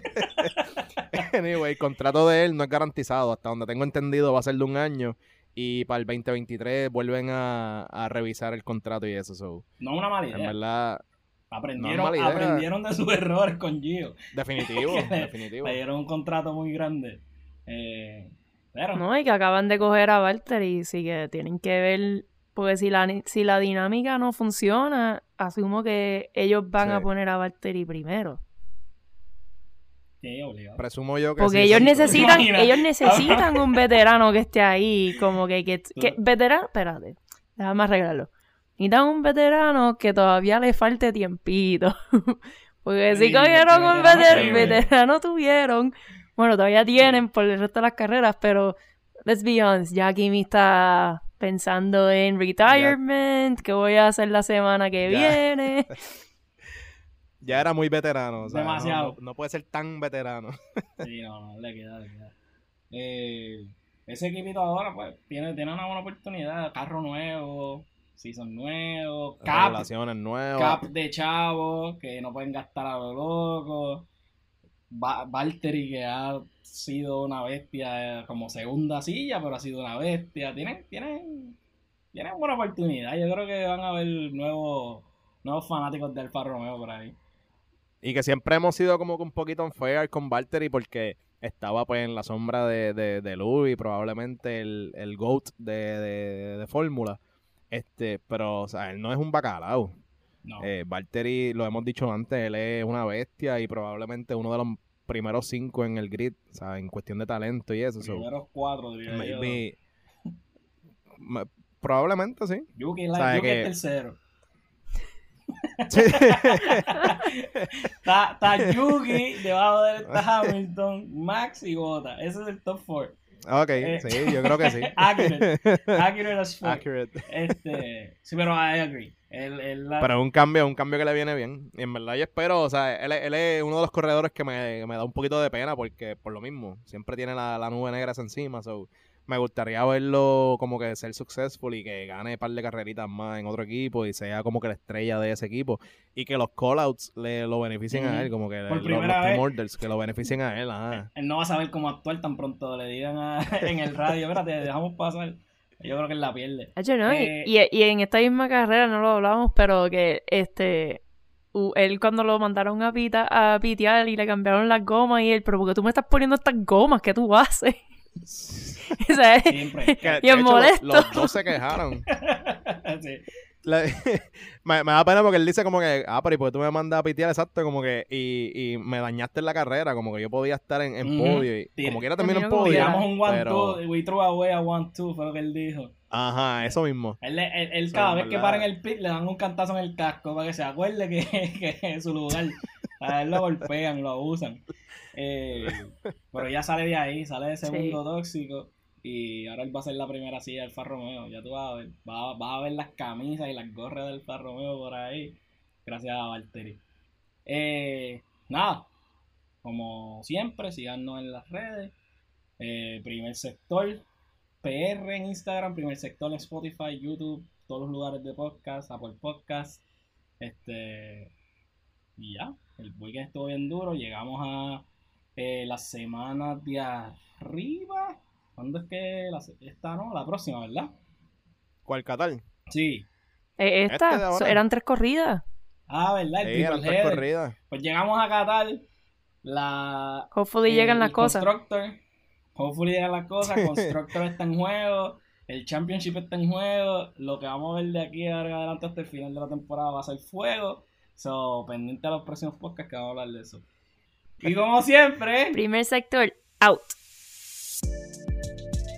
A: anyway, el contrato de él no es garantizado. Hasta donde tengo entendido va a ser de un año. Y para el 2023 vuelven a, a revisar el contrato y eso. So,
B: No es una mala
A: en
B: idea.
A: verdad,
B: Aprendieron,
A: no es mala idea.
B: aprendieron de sus (laughs) errores con Gio.
A: definitivo, (laughs)
B: le-
A: definitivo.
B: Le dieron un contrato muy grande. Eh, pero,
C: No, y que acaban de coger a Walter y sí que tienen que ver, porque si la, si la dinámica no funciona, asumo que ellos van
A: Sí.
C: a poner a Valtteri primero.
B: Sí, obligado.
A: Presumo yo que
C: Porque
A: sí,
C: ellos necesitan, ellos necesitan un veterano que esté ahí, como que, que, veterano, espérate, déjame arreglarlo. Necesitan un veterano que todavía le falte tiempito. (laughs) Porque si
B: Sí,
C: cogieron un
B: veterano
C: veterano, tuvieron, bueno, todavía tienen por el resto de las carreras, pero let's be honest, ya Kimi está pensando en retirement, que voy a hacer la semana que
A: Ya.
C: viene. (laughs)
A: Ya era muy veterano. o sea,
B: Demasiado.
A: No, no puede ser tan veterano. (laughs)
B: Sí, no, no, le queda, le queda. Eh, ese equipito ahora, pues, tiene, tiene una buena oportunidad. Carro nuevo, season nuevo, cap,
A: Relaciones nuevas.
B: cap de chavo, que no pueden gastar a lo loco. Va- Valtteri, que ha sido una bestia eh, como segunda silla, pero ha sido una bestia. Tienen, tienen, tienen buena oportunidad. Yo creo que van a haber nuevos, nuevos fanáticos del Alfa Romeo por ahí.
A: Y que siempre hemos sido como que un poquito unfair con Valtteri porque estaba pues en la sombra de, de, de Louis, probablemente el, el GOAT de, de, de Fórmula. Este, pero, o sea, él no es un bacalao.
B: No.
A: Eh, Valtteri, lo hemos dicho antes, él es una bestia y probablemente uno de los primeros cinco en el grid, o sea, en cuestión de talento y eso. so,
B: primeros cuatro, diría yo.
A: maybe- ma- probablemente sí.
B: Yuki,
A: Sabe
B: la, Yuki
A: que-
B: es tercero.
A: Sí.
B: Está, está Yuki, debajo de él está (laughs) Hamilton, Max y Bota. Ese es el top 4.
A: ok,
B: Eh,
A: sí, yo creo que sí. (laughs)
B: Accurate. Accurate as fuck.
A: Accurate.
B: Este, sí, pero I agree. Él, él la-
A: Pero es un cambio, un cambio que le viene bien. Y en verdad yo espero, o sea, él, es- él es uno de los corredores que me, me da un poquito de pena porque por lo mismo, siempre tiene la, la nube negra encima. So, me gustaría verlo como que ser successful y que gane un par de carreritas más en otro equipo y sea como que la estrella de ese equipo. Y que los callouts le lo beneficien a él, como que
B: Por
A: los,
B: vez.
A: orders, que lo beneficien a él. Ajá.
B: él no va a saber cómo actuar tan pronto le digan a- (laughs) en el radio, espérate, dejamos pasar. Yo creo que él la pierde. Eh,
C: y, y en esta misma carrera no lo hablamos, pero que este él cuando lo mandaron a pita, a pitear y le cambiaron las gomas y él, pero porque tú me estás poniendo estas gomas? ¿Qué tú haces? (laughs) (laughs) o sea,
B: Siempre. (laughs)
A: Que, de
C: Bien
A: hecho,
C: molesto.
A: Los dos se quejaron. (laughs)
B: Sí.
A: Me, me da pena porque él dice como que, ah, pero ¿y por qué tú me mandas a pitear exacto? Como que, y, y me dañaste en la carrera, como que yo podía estar en, en podio. Y, como quiera termino en podio.
B: Tiramos un one
A: pero-
B: two, we threw away a one two, fue lo que él dijo.
A: Ajá, eso mismo.
B: Él, él, cada vez que
A: verdad-
B: para en el pit le dan un cantazo en el casco para que se acuerde que, que es su lugar. A él lo golpean, lo abusan. Eh, pero ya sale de ahí, sale de ese
C: Sí.
B: mundo tóxico. Y ahora él va a ser la primera silla del Alfa Romeo. Ya tú vas a ver. Vas, vas a ver las camisas y las gorras del Alfa Romeo por ahí. Gracias a Valtteri. Eh, nada. Como siempre, síganos en las redes. Eh, primer sector. PR en Instagram, primer sector en Spotify, YouTube, todos los lugares de podcast, Apple Podcast. Este. Y ya. El weekend estuvo bien duro. Llegamos a eh, la semana de arriba. ¿Cuándo es que la, esta no? La próxima, ¿verdad?
A: ¿Cuál Qatar?
B: Sí.
C: Eh,
A: Este
C: esta, so- eran tres corridas.
B: Ah, ¿verdad? El
A: Sí, eran tres
B: header.
A: corridas.
B: Pues llegamos a Qatar. La.
C: Hopefully llegan
B: el
C: las cosas.
B: Constructor. Hopefully llegan las cosas. (laughs) Constructor está en juego. El Championship está en juego. Lo que vamos a ver de aquí adelante hasta el final de la temporada va a ser fuego. So, pendiente a los próximos podcasts que vamos a hablar de eso. Y como siempre,
C: Primer sector, out.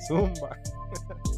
A: Zumba. (laughs)